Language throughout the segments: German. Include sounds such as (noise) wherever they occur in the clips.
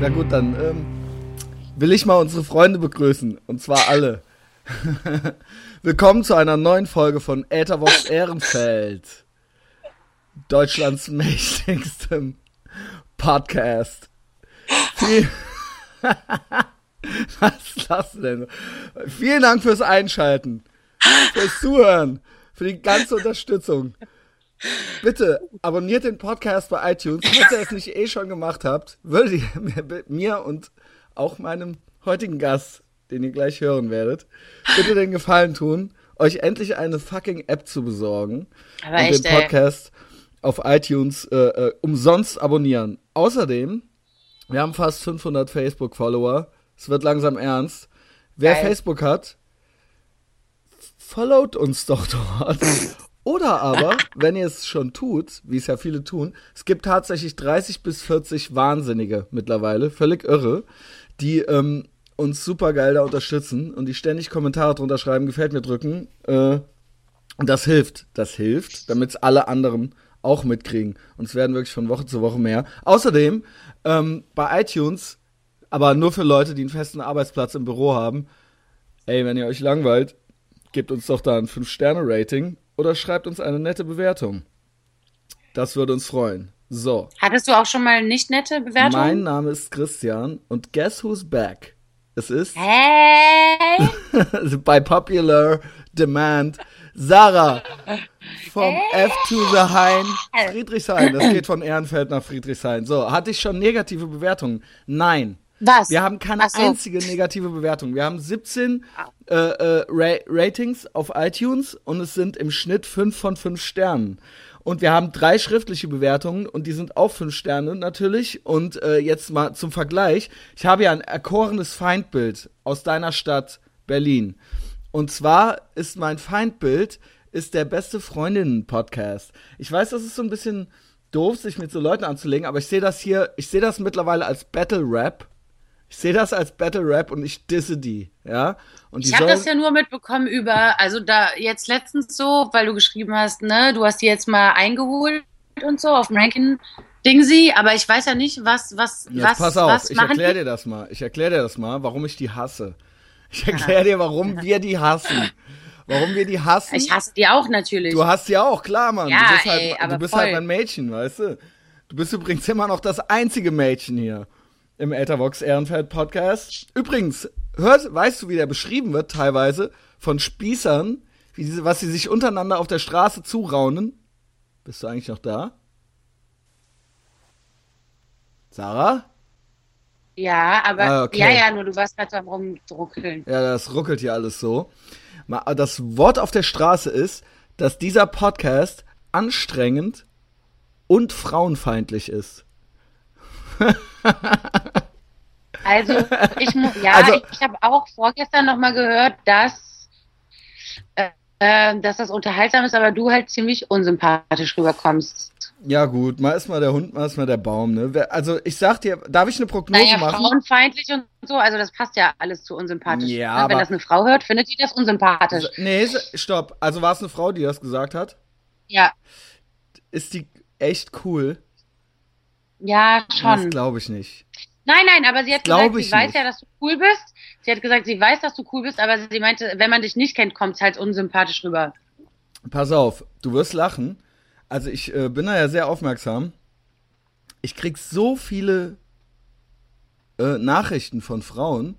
Na gut, dann ähm, will ich mal unsere Freunde begrüßen. Und zwar alle. (laughs) Willkommen zu einer neuen Folge von Äthervox Ehrenfeld. Deutschlands mächtigstem Podcast. (laughs) Was das denn? Vielen Dank fürs Einschalten, fürs Zuhören, für die ganze Unterstützung. Bitte abonniert den Podcast bei iTunes. Falls ihr es nicht eh schon gemacht habt, würdet ihr mir und auch meinem heutigen Gast, den ihr gleich hören werdet, bitte den Gefallen tun, euch endlich eine fucking App zu besorgen Aber und echt, den ey. Podcast auf iTunes äh, äh, umsonst abonnieren. Außerdem, wir haben fast 500 Facebook-Follower. Es wird langsam ernst. Wer Geil. Facebook hat, followt uns doch dort. (laughs) Oder aber, wenn ihr es schon tut, wie es ja viele tun, es gibt tatsächlich 30 bis 40 Wahnsinnige mittlerweile, völlig irre, die ähm, uns super geil da unterstützen und die ständig Kommentare drunter schreiben, gefällt mir drücken. Äh, und das hilft. Das hilft, damit es alle anderen auch mitkriegen. Und es werden wirklich von Woche zu Woche mehr. Außerdem, ähm, bei iTunes, aber nur für Leute, die einen festen Arbeitsplatz im Büro haben, ey, wenn ihr euch langweilt, gebt uns doch da ein 5-Sterne-Rating oder schreibt uns eine nette Bewertung. Das würde uns freuen. So, Hattest du auch schon mal nicht nette Bewertungen? mein Name ist Christian und guess who's back? Es ist Hey! (laughs) by popular demand Sarah vom F to the Hain Friedrichshain. Das geht von Ehrenfeld nach Friedrichshain. So, hatte ich schon negative Bewertungen? Nein. Was? Wir haben keine so. einzige negative Bewertung. Wir haben 17 äh, äh, Ra Ratings auf iTunes und es sind im Schnitt 5 von 5 Sternen. Und wir haben drei schriftliche Bewertungen und die sind auch 5 Sterne natürlich. Und äh, jetzt mal zum Vergleich. Ich habe ja ein erkorenes Feindbild aus deiner Stadt Berlin. Und zwar ist mein Feindbild ist der beste Freundinnen-Podcast. Ich weiß, das ist so ein bisschen doof, sich mit so Leuten anzulegen, aber ich sehe das hier, ich sehe das mittlerweile als Battle Rap. Ich sehe das als Battle Rap und ich disse die, ja. Und die Ich habe das ja nur mitbekommen über, also da jetzt letztens so, weil du geschrieben hast, ne, du hast die jetzt mal eingeholt und so auf dem Ranking Dingsy, aber ich weiß ja nicht, was, was, Jetzt was, pass auf, was ich erkläre die? dir das mal. Ich erkläre dir das mal, warum ich die hasse. Ich erkläre dir, warum wir die hassen. Warum wir die hassen. Ich hasse die auch natürlich. Du hast ja auch, klar, Mann. Ja, du bist, halt, ey, du bist halt mein Mädchen, weißt du? Du bist übrigens immer noch das einzige Mädchen hier im Ethervox Ehrenfeld Podcast. Übrigens, hörst, weißt du, wie der beschrieben wird teilweise von Spießern, wie diese, was sie sich untereinander auf der Straße zuraunen? Bist du eigentlich noch da? Sarah? ja, aber, Ah, okay. ja, ja, nur du warst gerade so am rumdruckeln. Ja, das ruckelt hier alles so. Das Wort auf der Straße ist, dass dieser Podcast anstrengend und frauenfeindlich ist. Also, ich ja, Also- ich, ich habe auch vorgestern noch mal gehört, dass, äh, äh, dass das unterhaltsam ist, aber du halt ziemlich unsympathisch rüberkommst. Ja gut, mal ist mal der Hund, mal ist mal der Baum. Ne? Also ich sag dir, darf ich eine Prognose Naja, machen? frauenfeindlich und so, also das passt ja alles zu unsympathisch. Ja, Ne? aber- Wenn das eine Frau hört, findet sie das unsympathisch. Nee, stopp. Also war es eine Frau, die das gesagt hat? Ja, Ist die echt cool? Ja, Das schon. glaube ich nicht. Nein, nein, aber sie hat glaub gesagt, sie weiß nicht. ja, dass du cool bist. Sie hat gesagt, sie weiß, dass du cool bist, aber sie meinte, wenn man dich nicht kennt, kommt es halt unsympathisch rüber. Pass auf, du wirst lachen. Also ich äh, bin da ja sehr aufmerksam. Ich krieg so viele äh, Nachrichten von Frauen,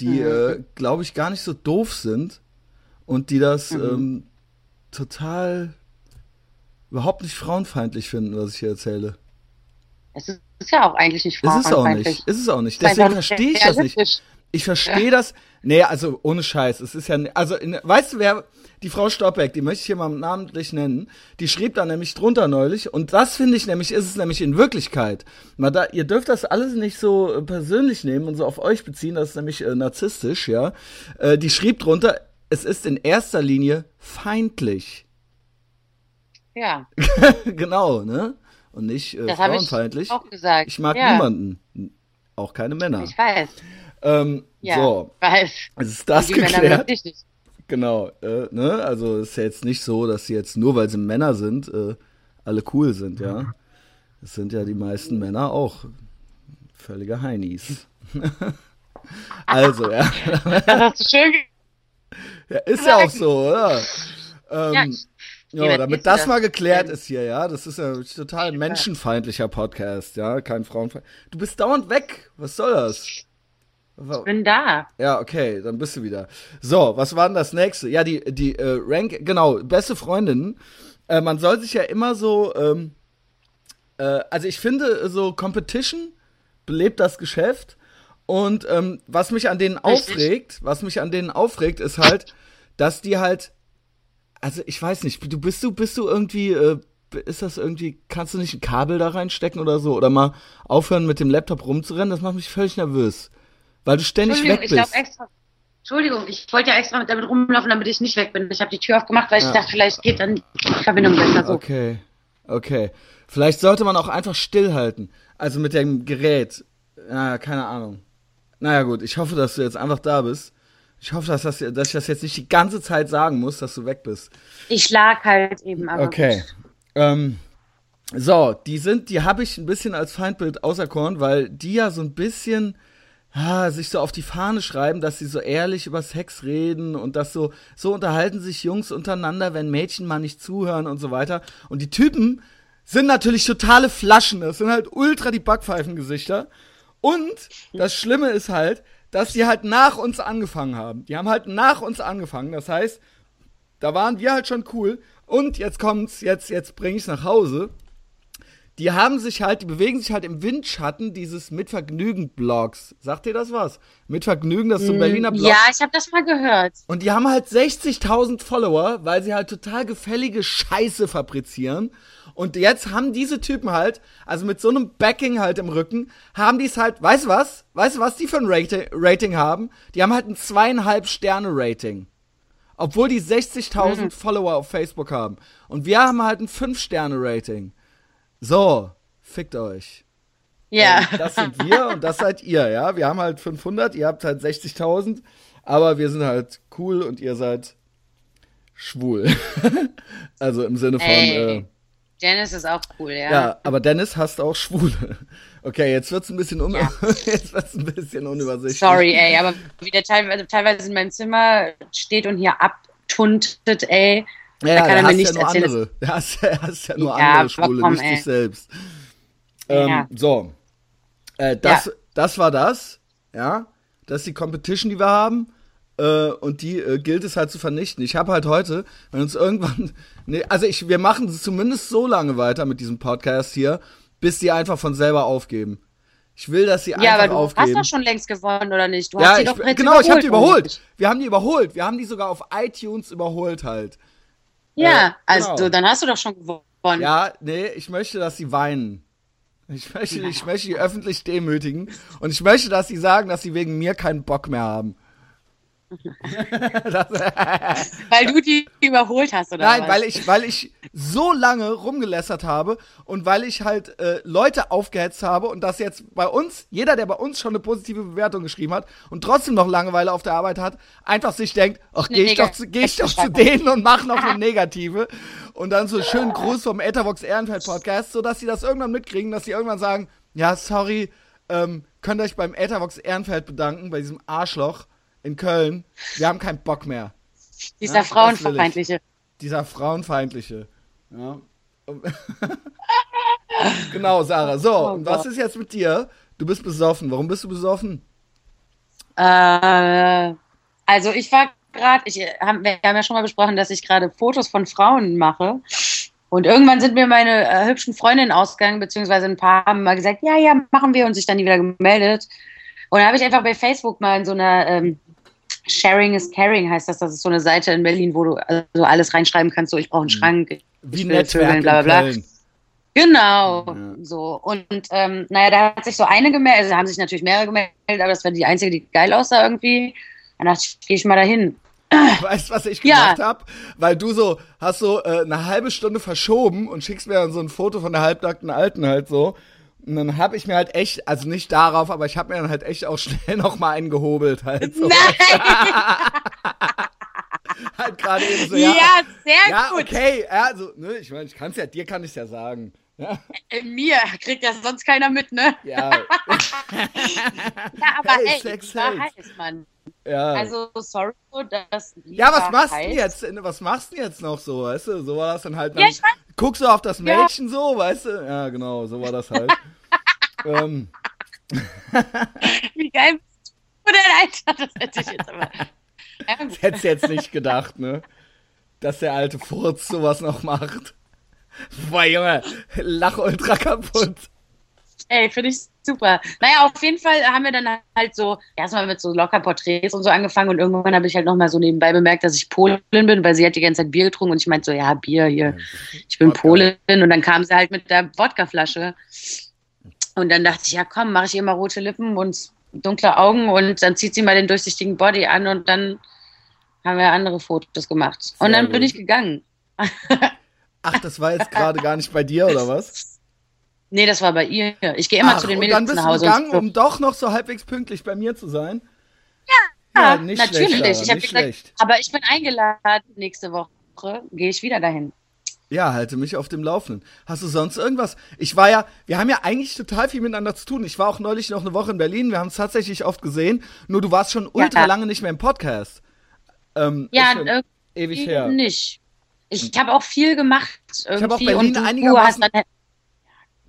die, äh, glaube ich, gar nicht so doof sind und die das ähm, total überhaupt nicht frauenfeindlich finden, was ich hier erzähle. Es ist, ja auch eigentlich nicht Ist es auch frauenfeindlich. nicht. Ist es auch nicht. Es Deswegen verstehe ich das nicht. Ich verstehe das. Nee, also ohne Scheiß. Es ist ja, also in, weißt du wer, die Frau Stoppeck, die möchte ich hier mal namentlich nennen, die schrieb da nämlich drunter neulich und das finde ich nämlich, ist es nämlich in Wirklichkeit. Mal da, ihr dürft das alles nicht so äh, persönlich nehmen und so auf euch beziehen, das ist nämlich äh, narzisstisch, ja. Äh, die schrieb drunter, es ist in erster Linie feindlich. Ja, (laughs) genau, ne? Und nicht äh, das habe ich frauenfeindlich. auch gesagt. Ich mag ja, niemanden. Auch keine Männer. Ich weiß. Ähm, Ja, So, weiß. es ist das geklärt. Genau, äh, ne? Also es ist ja jetzt nicht so, dass sie jetzt nur weil sie Männer sind, äh, alle cool sind, ja. Es sind ja die meisten Männer auch Völlige Heinis. (laughs) also, ja. Das hast du schön Ja, ist ja auch so, oder? Ähm, Ja, ja, ich- Weit damit das das mal geklärt denn? ist hier, ja, das ist ja total ein menschenfeindlicher Podcast, ja, kein Frauenfeind. Du bist dauernd weg, was soll das? Ich bin da. Ja, okay, dann bist du wieder. So, was war denn das nächste? Ja, die, die äh, Rank, genau, beste Freundin. Äh, man soll sich ja immer so, ähm, äh, also ich finde, so Competition belebt das Geschäft. Und ähm, was mich an denen Richtig. aufregt, was mich an denen aufregt, ist halt, dass die halt, also ich weiß nicht, du bist du, bist du irgendwie, äh, ist das irgendwie, kannst du nicht ein Kabel da reinstecken oder so? Oder mal aufhören mit dem Laptop rumzurennen? Das macht mich völlig nervös. Weil du ständig weg ich bist. glaube extra. Entschuldigung, ich wollte ja extra damit rumlaufen, damit ich nicht weg bin. Ich habe die Tür aufgemacht, weil ich Ja. dachte, vielleicht geht dann die Verbindung besser so. Okay, okay. Vielleicht sollte man auch einfach stillhalten. Also mit dem Gerät. Ja, keine Ahnung. Naja, gut, ich hoffe, dass du jetzt einfach da bist. Ich hoffe, dass, das, dass ich das jetzt nicht die ganze Zeit sagen muss, dass du weg bist. Ich lag halt eben, aber. Okay. Ähm, so, die sind, die habe ich ein bisschen als Feindbild auserkoren, weil die ja so ein bisschen ah, sich so auf die Fahne schreiben, dass sie so ehrlich über Sex reden und dass so, so unterhalten sich Jungs untereinander, wenn Mädchen mal nicht zuhören und so weiter. Und die Typen sind natürlich totale Flaschen. Das sind halt ultra die Backpfeifengesichter. Und das Schlimme ist halt, dass die halt nach uns angefangen haben. Die haben halt nach uns angefangen. Das heißt, da waren wir halt schon cool. Und jetzt kommt's, jetzt, jetzt bring ich's nach Hause. Die haben sich halt, die bewegen sich halt im Windschatten dieses Mit Vergnügen Blogs. Sagt ihr das was? Mit Vergnügen, das ist so ein Berliner Blog. Ja, ich habe das mal gehört. Und die haben halt 60.000 Follower, weil sie halt total gefällige Scheiße fabrizieren. Und jetzt haben diese Typen halt, also mit so einem Backing halt im Rücken, haben die es halt, weißt du was? Weißt du was die für ein Rating, Rating haben? Die haben halt ein zweieinhalb Sterne Rating. Obwohl die 60.000 Follower auf Facebook haben. Und wir haben halt ein 5-Sterne-Rating. So, fickt euch. Ja. Ähm, das sind wir und das seid ihr, ja. Wir haben halt 500, ihr habt halt 60.000, aber wir sind halt cool und ihr seid schwul. (laughs) also im Sinne von, Ey. äh, Janice ist auch cool, ja. ja, aber Dennis hasst auch Schwule. Okay, jetzt wird's ein bisschen un (laughs) jetzt wird's ein bisschen unübersichtlich. Sorry, ey, aber wie der teilweise, teilweise in meinem Zimmer steht und hier abtuntet, ey. Ja, Da ja, kann er mir nichts ja erzählen. andere. Der hasst, der hasst ja nur Ja, andere Schwule, nicht ey. sich selbst. Ähm, Ja. So. Äh, das, Ja. das war das. Ja. Das ist die Competition, die wir haben. Äh, und die äh, gilt es halt zu vernichten. Ich habe halt heute, wenn uns irgendwann. (laughs) Nee, also ich, wir machen es zumindest so lange weiter mit diesem Podcast hier, bis die einfach von selber aufgeben. Ich will, dass sie Ja, einfach aber du aufgeben. hast doch schon längst gewonnen, oder nicht? Du ja, hast die ich, doch jetzt genau, ich habe die überholt. Wir haben die überholt. Wir haben die sogar auf iTunes überholt halt. Ja, Äh, also genau. dann hast du doch schon gewonnen. Ja, nee, ich möchte, dass sie weinen. Ich möchte, ich möchte die öffentlich demütigen. Und ich möchte, dass sie sagen, dass sie wegen mir keinen Bock mehr haben. (laughs) das, (laughs) Weil du die überholt hast, oder nein, was? weil ich, weil ich so lange rumgelässert habe und weil ich halt äh, Leute aufgehetzt habe und dass jetzt bei uns, jeder, der bei uns schon eine positive Bewertung geschrieben hat und trotzdem noch Langeweile auf der Arbeit hat, einfach sich denkt, ach, Eine geh ich doch, zu- geh ich doch zu denen und mach noch eine (laughs) negative. Und dann so einen schönen Gruß vom Ethervox Ehrenfeld Podcast, sodass sie das irgendwann mitkriegen, dass sie irgendwann sagen, ja, sorry, ähm, könnt ihr euch beim Ethervox Ehrenfeld bedanken, bei diesem Arschloch in Köln. Wir haben keinen Bock mehr. Dieser Ja, frauenfeindliche. Dieser frauenfeindliche. Ja. (laughs) genau, Sarah. So, Oh und was ist jetzt mit dir? Du bist besoffen. Warum bist du besoffen? Äh, also ich war gerade, ich, äh, haben, wir haben ja schon mal besprochen, dass ich gerade Fotos von Frauen mache. Und irgendwann sind mir meine äh, hübschen Freundinnen ausgegangen, beziehungsweise ein paar haben mal gesagt, ja, ja, machen wir und sich dann nie wieder gemeldet. Und dann habe ich einfach bei Facebook mal in so einer ähm, Sharing is Caring heißt das. Das ist so eine Seite in Berlin, wo du also alles reinschreiben kannst, so ich brauche einen Schrank, Wie Ich will vögeln, bla, bla, bla. Genau, Ja. so. Und ähm, naja, da hat sich so eine gemeldet, also haben sich natürlich mehrere gemeldet, aber das war die einzige, die geil aussah irgendwie. Dann dachte ich, gehe ich mal dahin. Weißt du, was ich Ja. gemacht hab? Weil du so, hast so äh, eine halbe Stunde verschoben und schickst mir dann so ein Foto von der halbnackten Alten halt so. Und dann hab ich mir halt echt, also nicht darauf, aber ich hab mir dann halt echt auch schnell (laughs) noch mal einen gehobelt halt so. Nein! (laughs) halt gerade eben so, Ja, ja. sehr Ja, gut. okay, ja, also, ne, ich meine, ich kann's ja, dir kann ich's ja sagen. Ja, In mir kriegt das sonst keiner mit, ne? ja. (laughs) ja, aber Hey, hey, Sex war heiß, Mann. Ja. Also, sorry, dass ja, was machst du jetzt? Was machst du denn jetzt noch so, weißt du? So war das dann halt. Ja, Dann ich weiß. guckst du auf das Ja. Mädchen so, weißt du? Ja, genau, so war das halt. (laughs) ähm, Wie geil bist du denn, Alter? Das hätte ich jetzt aber. (laughs) Ja, das hättest du jetzt nicht gedacht, ne? Dass der alte Furz sowas noch macht. Boah, Junge, lach ultra kaputt. Ey, finde ich super. Naja, auf jeden Fall haben wir dann halt so erstmal mit so locker Porträts und so angefangen und irgendwann habe ich halt nochmal so nebenbei bemerkt, dass ich Polin bin, weil sie hat die ganze Zeit Bier getrunken und ich meinte so, ja, Bier hier, ich bin Wodka. Polin und dann kam sie halt mit der Wodkaflasche und dann dachte ich, ja komm, mache ich ihr mal rote Lippen und dunkle Augen und dann zieht sie mal den durchsichtigen Body an und dann haben wir andere Fotos gemacht. Sehr und dann gut. bin ich gegangen. Ach, das war jetzt gerade gar nicht bei dir, oder was? (laughs) Nee, das war bei ihr. Ich gehe immer Ach, zu den und Mädels dann bist nach du Hause. gegangen, und um doch noch so halbwegs pünktlich bei mir zu sein? Ja, nicht natürlich. Schlecht, ich habe nicht gesagt, schlecht. aber ich bin eingeladen. Nächste Woche gehe ich wieder dahin. Ja, halte mich auf dem Laufenden. Hast du sonst irgendwas? Ich war ja, wir haben ja eigentlich total viel miteinander zu tun. Ich war auch neulich noch eine Woche in Berlin. Wir haben es tatsächlich oft gesehen. Nur du warst schon ultra Ja. lange nicht mehr im Podcast. Ähm, Ja, irgendwie ewig her. nicht. Ich habe auch viel gemacht irgendwie hab auch Berlin und du, du einigermaßen- hast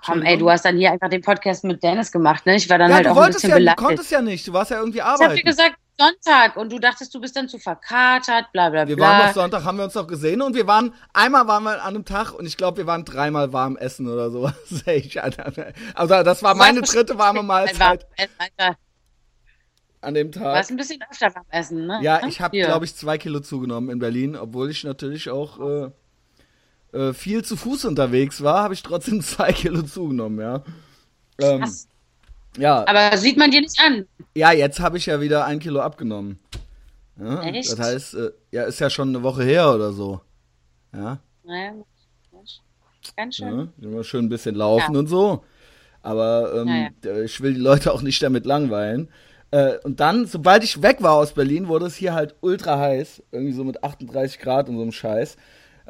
Komm, ey, du hast dann hier einfach den Podcast mit Dennis gemacht, ne? Ich war dann Ja, halt du auch ein bisschen ja, du belastet. konntest ja nicht. Du warst ja irgendwie ich hab arbeiten. dir gesagt, Sonntag und du dachtest, du bist dann zu verkatert, bla bla Wir waren bla. noch Sonntag, haben wir uns noch gesehen und wir waren, einmal waren wir an einem Tag und ich glaube, wir waren dreimal warm essen oder sowas. (laughs) Ich- Also das war meine dritte warme Mahlzeit an dem du Tag. warst ein bisschen öfter beim Essen, ne? Ja, ich habe, glaube ich, zwei Kilo zugenommen in Berlin, obwohl ich natürlich auch äh, äh, viel zu Fuß unterwegs war, habe ich trotzdem (laughs) zwei Kilo zugenommen, ja. Ähm, Krass. ja, Aber sieht man dir nicht an. ja, jetzt habe ich ja wieder ein Kilo abgenommen. Ja, Echt? Das heißt, äh, ja, ist ja schon eine Woche her oder so. Ja, Naja, ganz schön. ja immer schön ein bisschen laufen und so. Aber ähm, äh, ich will die Leute auch nicht damit langweilen. Äh, und dann, sobald ich weg war aus Berlin, wurde es hier halt ultra heiß. Irgendwie so mit 38 Grad und so einem Scheiß.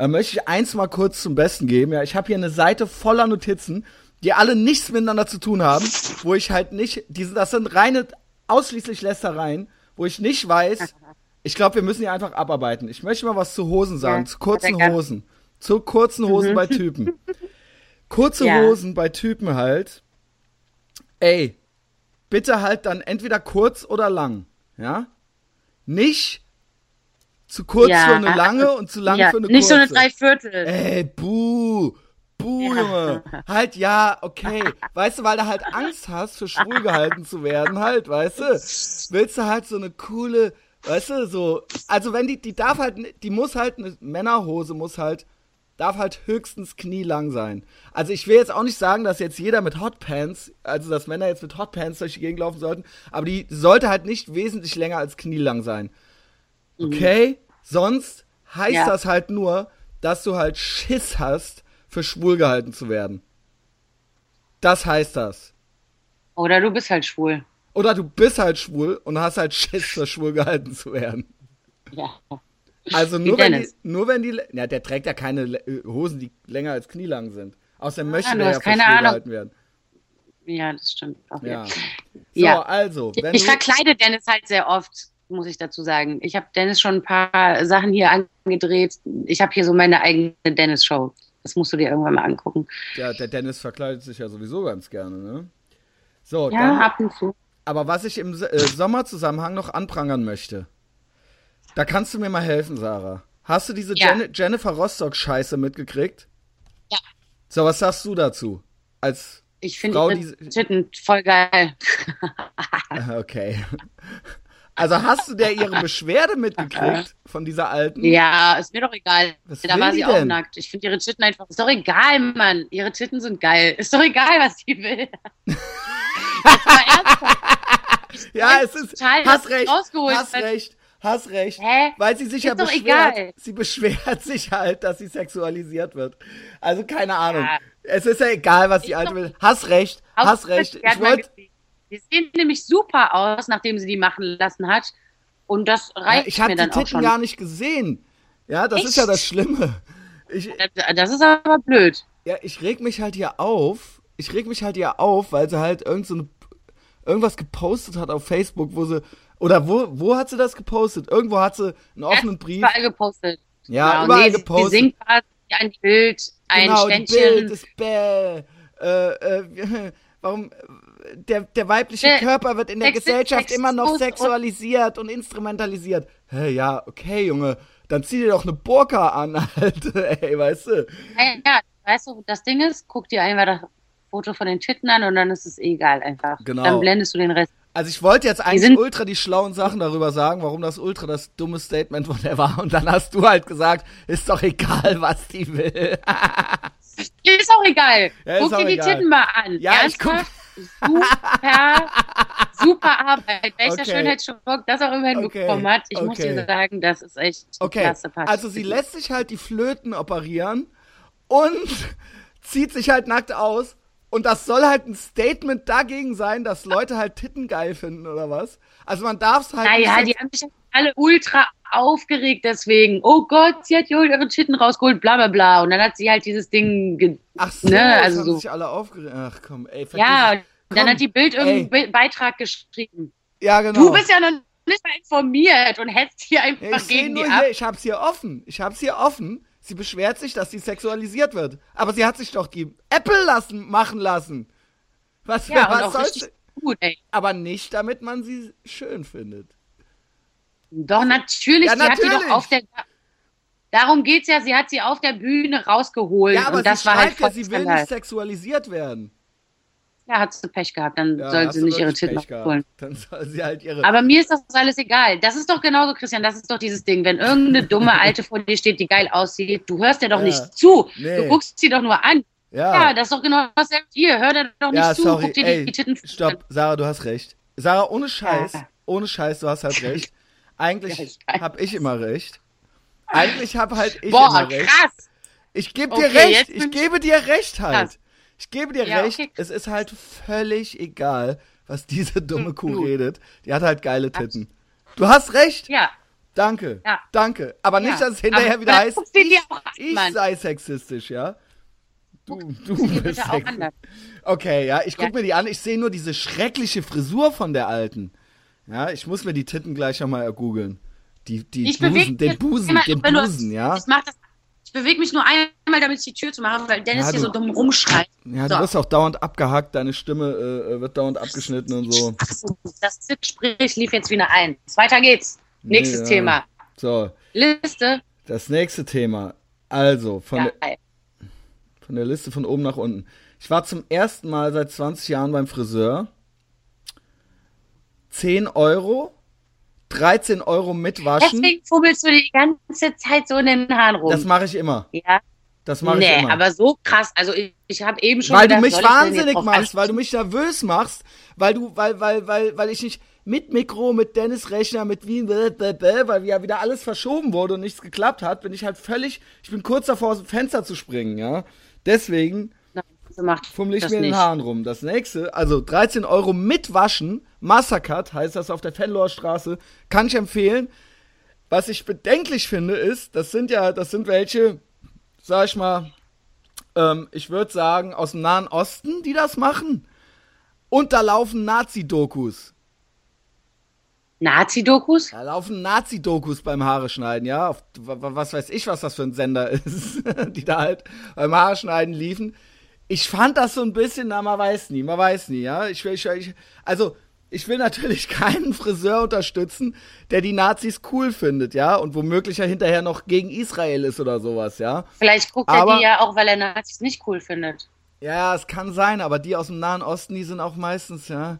Äh, möchte ich eins mal kurz zum Besten geben. Ja, ich habe hier eine Seite voller Notizen, die alle nichts miteinander zu tun haben, wo ich halt nicht, diese, das sind reine, ausschließlich Lästereien, wo ich nicht weiß, (laughs) ich glaube, wir müssen hier einfach abarbeiten. Ich möchte mal was zu Hosen sagen, Ja, zu kurzen. Hosen. Zu kurzen Hosen bei Typen. (laughs) Kurze Ja. Hosen bei Typen halt. Ey, bitte halt dann entweder kurz oder lang. Ja? Nicht zu kurz Ja, für eine lange und zu lang ja, für eine nicht kurze. so eine Dreiviertel. Ey, buh. Buh, Ja. Junge. Halt, ja, okay. (laughs) Weißt du, weil du halt Angst hast, für schwul gehalten zu werden, halt, weißt du? Willst du halt so eine coole, weißt du, so. Also, wenn die, die darf halt, die muss halt, eine Männerhose muss halt, darf halt höchstens knielang sein. Also, ich will jetzt auch nicht sagen, dass jetzt jeder mit Hotpants, also, dass Männer jetzt mit Hotpants durch die Gegend laufen sollten, aber die sollte halt nicht wesentlich länger als knielang sein. Okay? Sonst heißt Ja. das halt nur, dass du halt Schiss hast, für schwul gehalten zu werden. Das heißt das. Oder du bist halt schwul. Oder du bist halt schwul und hast halt Schiss, für schwul gehalten zu werden. Ja. Also nur wenn, die, nur wenn die, ja, der trägt ja keine äh, Hosen, die länger als knielang sind. Außerdem möchte du der ja für keine schwul Ahnung. gehalten werden. Ja, das stimmt. Auch Ja. So, Ja. also, wenn Ich du, verkleide Dennis halt sehr oft, muss ich dazu sagen. Ich habe Dennis schon ein paar Sachen hier angedreht. Ich habe hier so meine eigene Dennis-Show. Das musst du dir irgendwann mal angucken. ja, der Dennis verkleidet sich ja sowieso ganz gerne, ne? So, Ja, dann, ab und zu. Aber was ich im äh, Sommerzusammenhang noch anprangern möchte, da kannst du mir mal helfen, Sarah. Hast du diese Ja. Jen Jennifer Rostock-Scheiße mitgekriegt? Ja. So, was sagst du dazu? Als Ich finde die- Titten voll geil. (laughs) okay. Also hast du der ihre (laughs) Beschwerde mitgekriegt von dieser alten? Ja, ist mir doch egal. Was da war sie auch denn? nackt. Ich finde ihre Titten einfach. Ist doch egal, Mann. Ihre Titten sind geil. Ist doch egal, was sie will. (laughs) Ja, es ist. Total, hast recht. rausgeholt Hast recht. Hast recht. Hä? Weil sie sich Ist ja doch beschwert. egal. Sie beschwert (laughs) sich halt, dass sie sexualisiert wird. Also keine Ahnung. Ja. Es ist ja egal, was die Alte will. Hast recht. Hast recht. Ich wollte. Die sehen nämlich super aus, nachdem sie die machen lassen hat. Und das Ja, reicht ich habe mir die dann auch Titten schon. gar nicht gesehen. Ja, das ist Echt? ja das Schlimme. Ich, Das ist aber blöd. ja, ich reg mich halt hier auf. Ich reg mich halt hier auf, weil sie halt irgend so eine irgendwas gepostet hat auf Facebook, wo sie, oder wo, wo hat sie das gepostet? Irgendwo hat sie einen offenen Brief. Überall gepostet. Ja, Genau, überall nee, gepostet. Sie singt quasi ein Bild, ein genau, die Ständchen. Bild ist bäh. Äh, äh, (laughs) warum, äh, der, der weibliche Äh, Körper wird in der Gesellschaft immer noch Sexismus und- sexualisiert und instrumentalisiert. Hä, ja, okay, Junge, dann zieh dir doch eine Burka an, (laughs) Alter, ey, weißt du? Ja, ja, weißt du, das Ding ist, guck dir einfach das Foto von den Titten an und dann ist es egal einfach. Genau. Dann blendest du den Rest. Also ich wollte jetzt eigentlich sind- ultra die schlauen Sachen darüber sagen, warum das ultra das dumme Statement von der war. Und dann hast du halt gesagt, ist doch egal, was die will. (laughs) Ist auch egal. Ja, guck dir die. Titten mal an. Ja, ich guck- Ernsthaft? Super, super Arbeit. Welcher Okay. Schönheitschirurg das auch immer hinbekommen Okay, hat. Ich muss okay. dir sagen, das ist echt Okay, klasse Pass. also sie lässt sich halt die Flöten operieren und (laughs) zieht sich halt nackt aus. Und das soll halt ein Statement dagegen sein, dass Leute halt Titten geil finden oder was? Also man darf es halt Naja, die haben sich alle ultra aufgeregt deswegen. Oh Gott, sie hat hier ihre Titten rausgeholt, bla bla bla. Und dann hat sie halt dieses Ding. Ge Ach so, ne, also haben so. sich alle aufgeregt. Ach komm, ey, Ja, und dann Komm, hat die Bild irgendeinen Be Beitrag geschrieben. Ja, genau. Du bist ja noch nicht mal informiert und hetzt hier einfach Ja, ich gegen nur die hier, ab. ich hab's hier offen. Ich hab's hier offen. Sie beschwert sich, dass sie sexualisiert wird. Aber sie hat sich doch die Apple lassen, machen lassen. Was, Ja, (laughs) was soll's? gut, ey. Aber nicht, damit man sie schön findet. Doch, natürlich, Ja, sie hat die natürlich. doch auf der. Darum geht's ja, sie hat sie auf der Bühne rausgeholt. Ja, aber und das sie war halt ja, sie will nicht sexualisiert werden. Ja, hat sie Pech gehabt, dann Ja, soll sie nicht ihre Titten holen. Dann soll sie halt ihre. Aber mir ist das alles egal. Das ist doch genauso, Christian, das ist doch dieses Ding. Wenn irgendeine dumme Alte vor dir steht, die geil aussieht, du hörst dir doch Ja. nicht zu. Nee. Du guckst sie doch nur an. Ja, ja, das ist doch genau dasselbe hier. Hör dir doch nicht zu. sorry. Guck dir Ey, die Titten stopp. Sarah, du hast recht. Sarah, ohne Scheiß. Ohne Scheiß, du hast halt (laughs) recht. Eigentlich Ja, ich weiß. hab ich immer recht. Eigentlich hab halt ich Boah, immer recht. krass. Ich gebe dir Okay, recht, ich gebe dir recht halt. Krass. Ich gebe dir Ja, recht, okay. es ist halt völlig egal, was diese dumme Kuh redet. Die hat halt geile Titten. Du hast recht, Ja. danke, Ja. danke. Aber nicht, dass es hinterher Aber wieder heißt, ich, an, ich sei sexistisch, ja? Du, du bist sexistisch. Okay, ja, ich guck mir die an, ich sehe nur diese schreckliche Frisur von der Alten. Ja, ich muss mir die Titten gleich nochmal ergoogeln. Die, die Ich Busen, den Busen, den Busen, ja? Ich mach das. Ich bewege mich nur einmal, damit ich die Tür zu machen, weil Dennis Ja, hier du- so dumm rumschreit. Ja, du So. wirst auch dauernd abgehackt, deine Stimme äh, wird dauernd abgeschnitten und so. Das Gespräch lief jetzt wieder ein. Weiter geht's. Nächstes Nee, ja. Thema. So, Liste. das nächste Thema. Also, von, der, Geil. von der Liste von oben nach unten. Ich war zum ersten Mal seit 20 Jahren beim Friseur. 10 Euro, 13 Euro mit Waschen. Deswegen fummelst du die ganze Zeit so in den Haaren rum. Das mache ich immer. ja? Das mache ich Nee, immer. aber so krass. Also ich, ich habe eben schon weil gedacht, du mich ich wahnsinnig machst, weil du mich nervös machst, weil du, weil, weil, weil, weil ich nicht mit Mikro, mit Dennis Rechner, mit Wien, weil ja wieder alles verschoben wurde und nichts geklappt hat, bin ich halt völlig, ich bin kurz davor aus dem Fenster zu springen, ja. Deswegen So macht fummel ich mir in den. Haaren rum. Das nächste, also 13 Euro mit Waschen, Mastercard heißt das auf der Fenloher Straße, kann ich empfehlen. Was ich bedenklich finde ist, das sind ja, das sind welche, sag ich mal, ähm, ich würde sagen, aus dem Nahen Osten, die das machen. Und da laufen Nazi-Dokus. Nazi-Dokus? Da laufen Nazi-Dokus beim Haare schneiden, ja. Auf, wa- wa- was weiß ich, was das für ein Sender (laughs) ist, die da halt beim Haare schneiden liefen. Ich fand das so ein bisschen, na, man weiß nie, man weiß nie, ja. Ich will, ich, ich, also, ich will natürlich (laughs) keinen Friseur unterstützen, der die Nazis cool findet, ja. Und womöglich ja hinterher noch gegen Israel ist oder sowas, ja. Vielleicht guckt Aber- er die ja auch, weil er Nazis nicht cool findet. Ja, es kann sein, aber die aus dem Nahen Osten, die sind auch meistens, ja,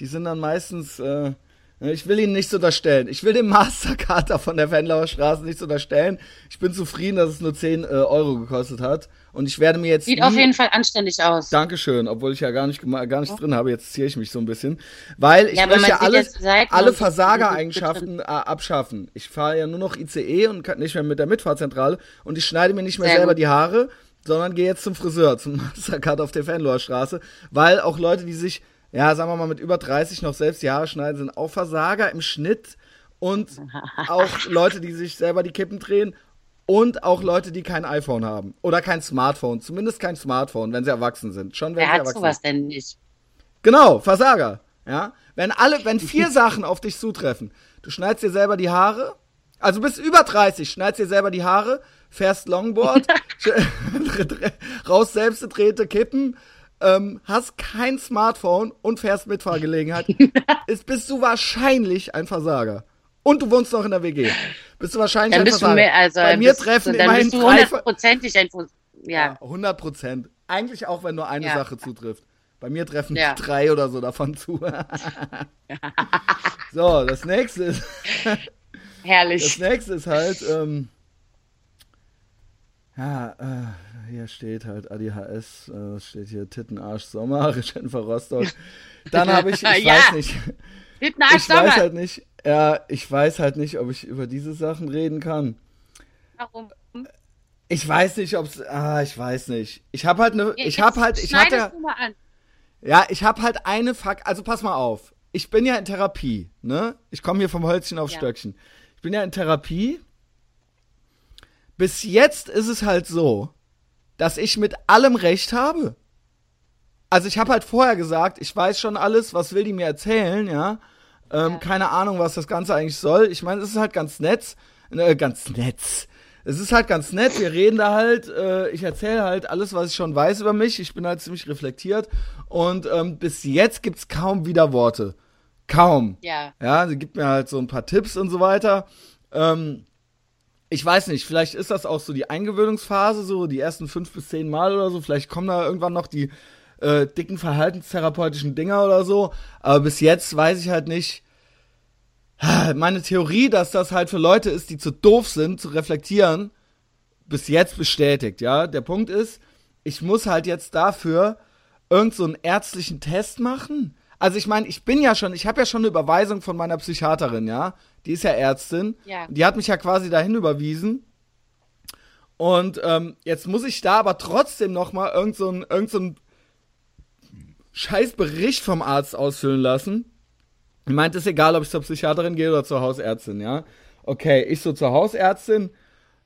die sind dann meistens, äh, ich will ihnen nichts unterstellen. Ich will dem Mastercarter von der Venlauer Straße nichts unterstellen. Ich bin zufrieden, dass es nur 10 äh, Euro gekostet hat. Und ich werde mir jetzt. Sieht nie- auf jeden Fall anständig aus. Dankeschön, obwohl ich ja gar nicht gar nichts drin habe. Jetzt ziehe ich mich so ein bisschen, weil ich Ja, möchte sieht alles, alle Versagereigenschaften äh, abschaffen. Ich fahre ja nur noch ICE und kann nicht mehr mit der Mitfahrzentrale und ich schneide mir nicht mehr Sehr selber gut. die Haare, sondern gehe jetzt zum Friseur, zum (laughs) Mastercard auf der Fanloher Straße, weil auch Leute, die sich, ja, sagen wir mal mit über 30 noch selbst die Haare schneiden, sind auch Versager im Schnitt und (laughs) auch Leute, die sich selber die Kippen drehen und auch Leute, die kein iPhone haben oder kein Smartphone, zumindest kein Smartphone, wenn sie erwachsen sind. Schon wenn Wer sie hat erwachsen sowas sind. denn nicht? Genau, Versager. Ja? Wenn alle, wenn vier (laughs) Sachen auf dich zutreffen, du schneidest dir selber die Haare, also bis über 30, schneidest dir selber die Haare, fährst Longboard, (laughs) (laughs) raus selbst gedrehte Kippen, ähm, hast kein Smartphone und fährst Mitfahrgelegenheit, ist, bist du wahrscheinlich ein Versager. Und du wohnst noch in der WG. Bist du wahrscheinlich dann ein bist. Du mehr, also Bei mir bist, treffen dann immerhin bist du hundertprozentig ein. Ja. 100 Prozent. Eigentlich auch, wenn nur eine Ja. Sache zutrifft. Bei mir treffen Ja. drei oder so davon zu. (laughs) so, das nächste ist, (laughs) das Herrlich. nächste ist halt, ähm, ja, äh, hier steht halt ADHS, äh, steht hier Tittenarsch Sommer, (laughs) Jennifer Rostock. Dann habe ich, ich Ja. weiß nicht, ich weiß halt nicht, ja, ich weiß halt nicht, ob ich über diese Sachen reden kann. Warum? Ich weiß nicht, ob's, ah, ich weiß nicht. Ich habe halt eine, ich habe halt, ich hatte, du mal an. Ja, ich habe halt eine Fakt. Also pass mal auf. Ich bin ja in Therapie, ne? Ich komme hier vom Holzchen aufs Ja. Stöckchen. Ich bin ja in Therapie. Bis jetzt ist es halt so, dass ich mit allem Recht habe. Also ich habe halt vorher gesagt, ich weiß schon alles, was will die mir erzählen, ja? Ähm, Ja. Keine Ahnung, was das Ganze eigentlich soll. Ich meine, es ist halt ganz nett. Äh, ganz nett. Es ist halt ganz nett, wir reden da halt, äh, ich erzähle halt alles, was ich schon weiß über mich. Ich bin halt ziemlich reflektiert. Und ähm, bis jetzt gibt's kaum Widerworte. Kaum. Ja. Ja, sie gibt mir halt so ein paar Tipps und so weiter. Ähm, ich weiß nicht, vielleicht ist das auch so die Eingewöhnungsphase, so die ersten fünf bis zehn Mal oder so. Vielleicht kommen da irgendwann noch die äh, dicken verhaltenstherapeutischen Dinger oder so. Aber bis jetzt weiß ich halt nicht. Meine Theorie, dass das halt für Leute ist, die zu doof sind, zu reflektieren, bis jetzt bestätigt, ja. Der Punkt ist, ich muss halt jetzt dafür irgend so einen ärztlichen Test machen. Also ich meine, ich bin ja schon, ich habe ja schon eine Überweisung von meiner Psychiaterin, ja. Die ist ja Ärztin. Ja. Die hat mich ja quasi dahin überwiesen. Und ähm, jetzt muss ich da aber trotzdem noch mal irgend so irgend so scheiß Bericht vom Arzt ausfüllen lassen. Ich meinte, ist egal, ob ich zur Psychiaterin gehe oder zur Hausärztin, ja. Okay, ich so zur Hausärztin,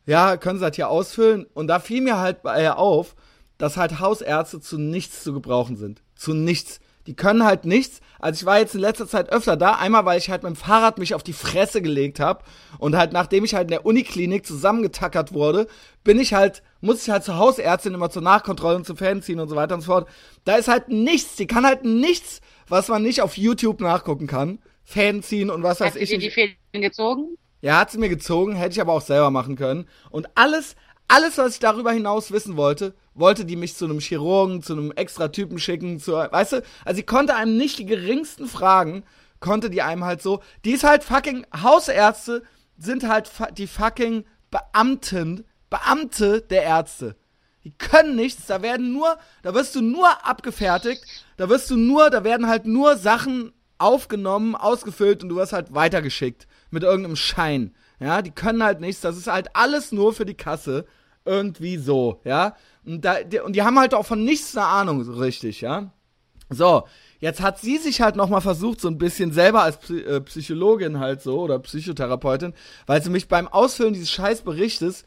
ja, können sie das hier ausfüllen. Und da fiel mir halt ihr auf, dass halt Hausärzte zu nichts zu gebrauchen sind. Zu nichts. Die können halt nichts. Also ich war jetzt in letzter Zeit öfter da. Einmal, weil ich halt mit dem Fahrrad mich auf die Fresse gelegt habe. Und halt, nachdem ich halt in der Uniklinik zusammengetackert wurde, bin ich halt, muss ich halt zur Hausärztin immer zur Nachkontrolle und zum Fan ziehen und so weiter und so fort. Da ist halt nichts. Die kann halt nichts, was man nicht auf YouTube nachgucken kann. Fäden ziehen und was weiß Hast du ich. dir die Fäden gezogen? Ja, hat sie mir gezogen, hätte ich aber auch selber machen können. Und alles, alles, was ich darüber hinaus wissen wollte, wollte die mich zu einem Chirurgen, zu einem extra Typen schicken, zu, weißt du, also sie konnte einem nicht die geringsten Fragen, konnte die einem halt so, die ist halt fucking, Hausärzte sind halt die fucking Beamten, Beamte der Ärzte. Die können nichts, da werden nur, da wirst du nur abgefertigt, da wirst du nur, da werden halt nur Sachen aufgenommen, ausgefüllt und du wirst halt weitergeschickt mit irgendeinem Schein. Ja, die können halt nichts, das ist halt alles nur für die Kasse. Irgendwie so, ja. Und, da, die, und die haben halt auch von nichts eine Ahnung, so richtig, ja. So, jetzt hat sie sich halt nochmal versucht, so ein bisschen selber als äh, Psychologin halt so oder Psychotherapeutin, weil sie mich beim Ausfüllen dieses Scheißberichtes,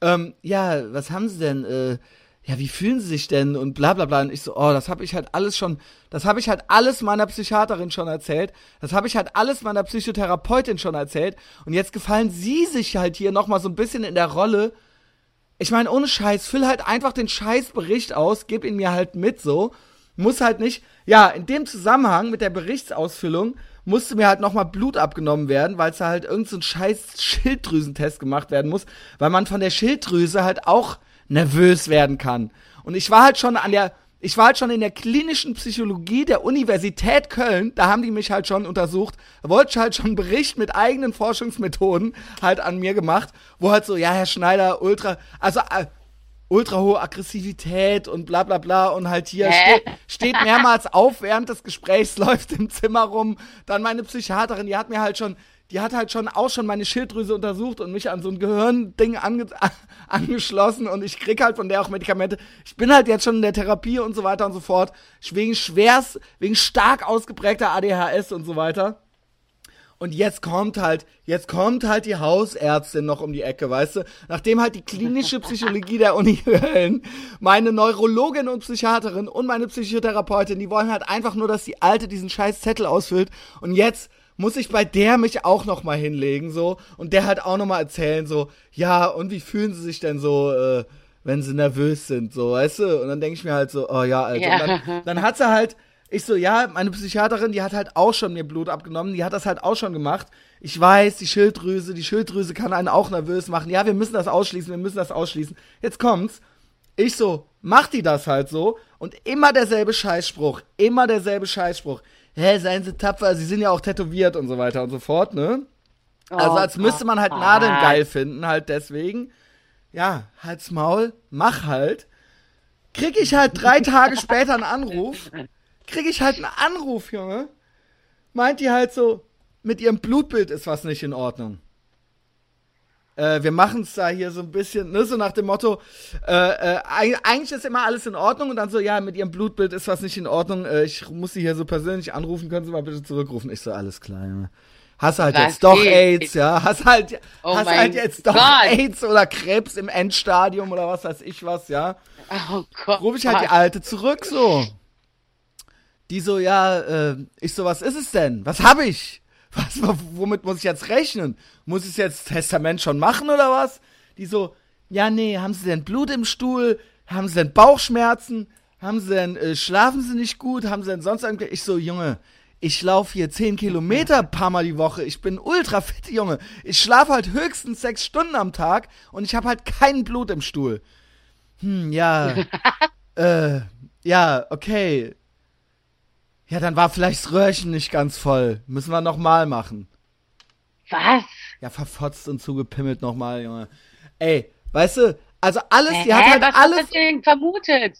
ähm, ja, was haben sie denn, äh, ja, wie fühlen sie sich denn und bla bla bla. Und ich so, oh, das habe ich halt alles schon, das habe ich halt alles meiner Psychiaterin schon erzählt. Das habe ich halt alles meiner Psychotherapeutin schon erzählt. Und jetzt gefallen sie sich halt hier nochmal so ein bisschen in der Rolle. Ich meine, ohne Scheiß, füll halt einfach den Scheißbericht aus, gib ihn mir halt mit so. Muss halt nicht, ja, in dem Zusammenhang mit der Berichtsausfüllung musste mir halt nochmal Blut abgenommen werden, weil es da halt irgendein so scheiß Schilddrüsentest gemacht werden muss, weil man von der Schilddrüse halt auch nervös werden kann. Und ich war halt schon an der, ich war halt schon in der klinischen Psychologie der Universität Köln, da haben die mich halt schon untersucht, da wollte ich halt schon einen Bericht mit eigenen Forschungsmethoden halt an mir gemacht, wo halt so, ja, Herr Schneider, ultra, also äh, ultra hohe Aggressivität und bla bla bla und halt hier Hä? steht, steht mehrmals auf, während des Gesprächs (laughs) läuft im Zimmer rum. Dann meine Psychiaterin, die hat mir halt schon, die hat halt schon auch schon meine Schilddrüse untersucht und mich an so ein Gehirnding ange (laughs) angeschlossen und ich krieg halt von der auch Medikamente. Ich bin halt jetzt schon in der Therapie und so weiter und so fort. Wegen schwerst, wegen stark ausgeprägter ADHS und so weiter. Und jetzt kommt halt, jetzt kommt halt die Hausärztin noch um die Ecke, weißt du? Nachdem halt die klinische Psychologie der Uni Köln, meine Neurologin und Psychiaterin und meine Psychotherapeutin, die wollen halt einfach nur, dass die Alte diesen scheiß Zettel ausfüllt. Und jetzt muss ich bei der mich auch noch mal hinlegen, so. Und der halt auch noch mal erzählen, so, ja, und wie fühlen sie sich denn so, äh, wenn sie nervös sind, so, weißt du? Und dann denke ich mir halt so, oh ja, Alter. Ja. Dann, dann hat sie halt, ich so, ja, meine Psychiaterin, die hat halt auch schon mir Blut abgenommen, die hat das halt auch schon gemacht. Ich weiß, die Schilddrüse, die Schilddrüse kann einen auch nervös machen. Ja, wir müssen das ausschließen, wir müssen das ausschließen. Jetzt kommt's. Ich so, macht die das halt so und immer derselbe Scheißspruch, immer derselbe Scheißspruch. Hä, seien Sie tapfer, Sie sind ja auch tätowiert und so weiter und so fort, ne? Also als müsste man halt Nadeln geil finden, halt deswegen. Ja, halt's Maul, mach halt. Krieg ich halt drei Tage später einen Anruf kriege ich halt einen Anruf, Junge. Meint die halt so, mit ihrem Blutbild ist was nicht in Ordnung. Äh, wir machen es da hier so ein bisschen, ne, so nach dem Motto, äh, äh, eigentlich ist immer alles in Ordnung und dann so, ja, mit ihrem Blutbild ist was nicht in Ordnung, äh, ich muss sie hier so persönlich anrufen, können Sie mal bitte zurückrufen? Ich so, alles klar, Junge. Hast halt was jetzt doch? AIDS, ja, hast halt, oh hast halt jetzt doch Gott. AIDS oder Krebs im Endstadium oder was weiß ich was, ja. Oh Gott. Ruf ich halt die Alte zurück, so. Die so, ja, äh, ich so, was ist es denn? Was hab ich? Was, womit muss ich jetzt rechnen? Muss ich jetzt Testament schon machen oder was? Die so, ja, nee, haben Sie denn Blut im Stuhl? Haben Sie denn Bauchschmerzen? Haben Sie denn, äh, schlafen Sie nicht gut? Haben Sie denn sonst irgendwie? Ich so, Junge, ich laufe hier 10 Kilometer paar Mal die Woche. Ich bin ultra fit, Junge. Ich schlafe halt höchstens sechs Stunden am Tag und ich habe halt kein Blut im Stuhl. Hm, ja. (laughs) äh, ja, okay. Ja, dann war vielleicht das Röhrchen nicht ganz voll. Müssen wir nochmal machen. Was? Ja, verfotzt und zugepimmelt nochmal, Junge. Ey, weißt du, also alles, die hat halt was alles. Was hast du denn vermutet?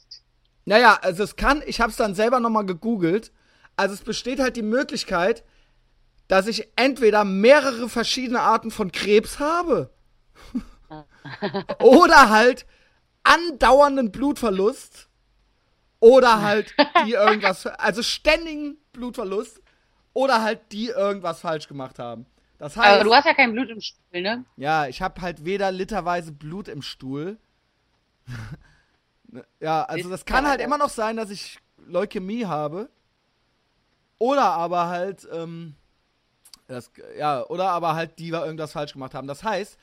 Naja, also es kann, ich hab's dann selber nochmal gegoogelt. Also es besteht halt die Möglichkeit, dass ich entweder mehrere verschiedene Arten von Krebs habe. (laughs) oder halt andauernden Blutverlust oder halt die (laughs) irgendwas, also ständigen Blutverlust. Oder halt die irgendwas falsch gemacht haben. Das heißt. Aber du hast ja kein Blut im Stuhl, ne? Ja, ich habe halt weder literweise Blut im Stuhl. (laughs) ja, also das kann halt immer noch sein, dass ich Leukämie habe. Oder aber halt, ähm, das, ja, oder aber halt die irgendwas falsch gemacht haben. Das heißt,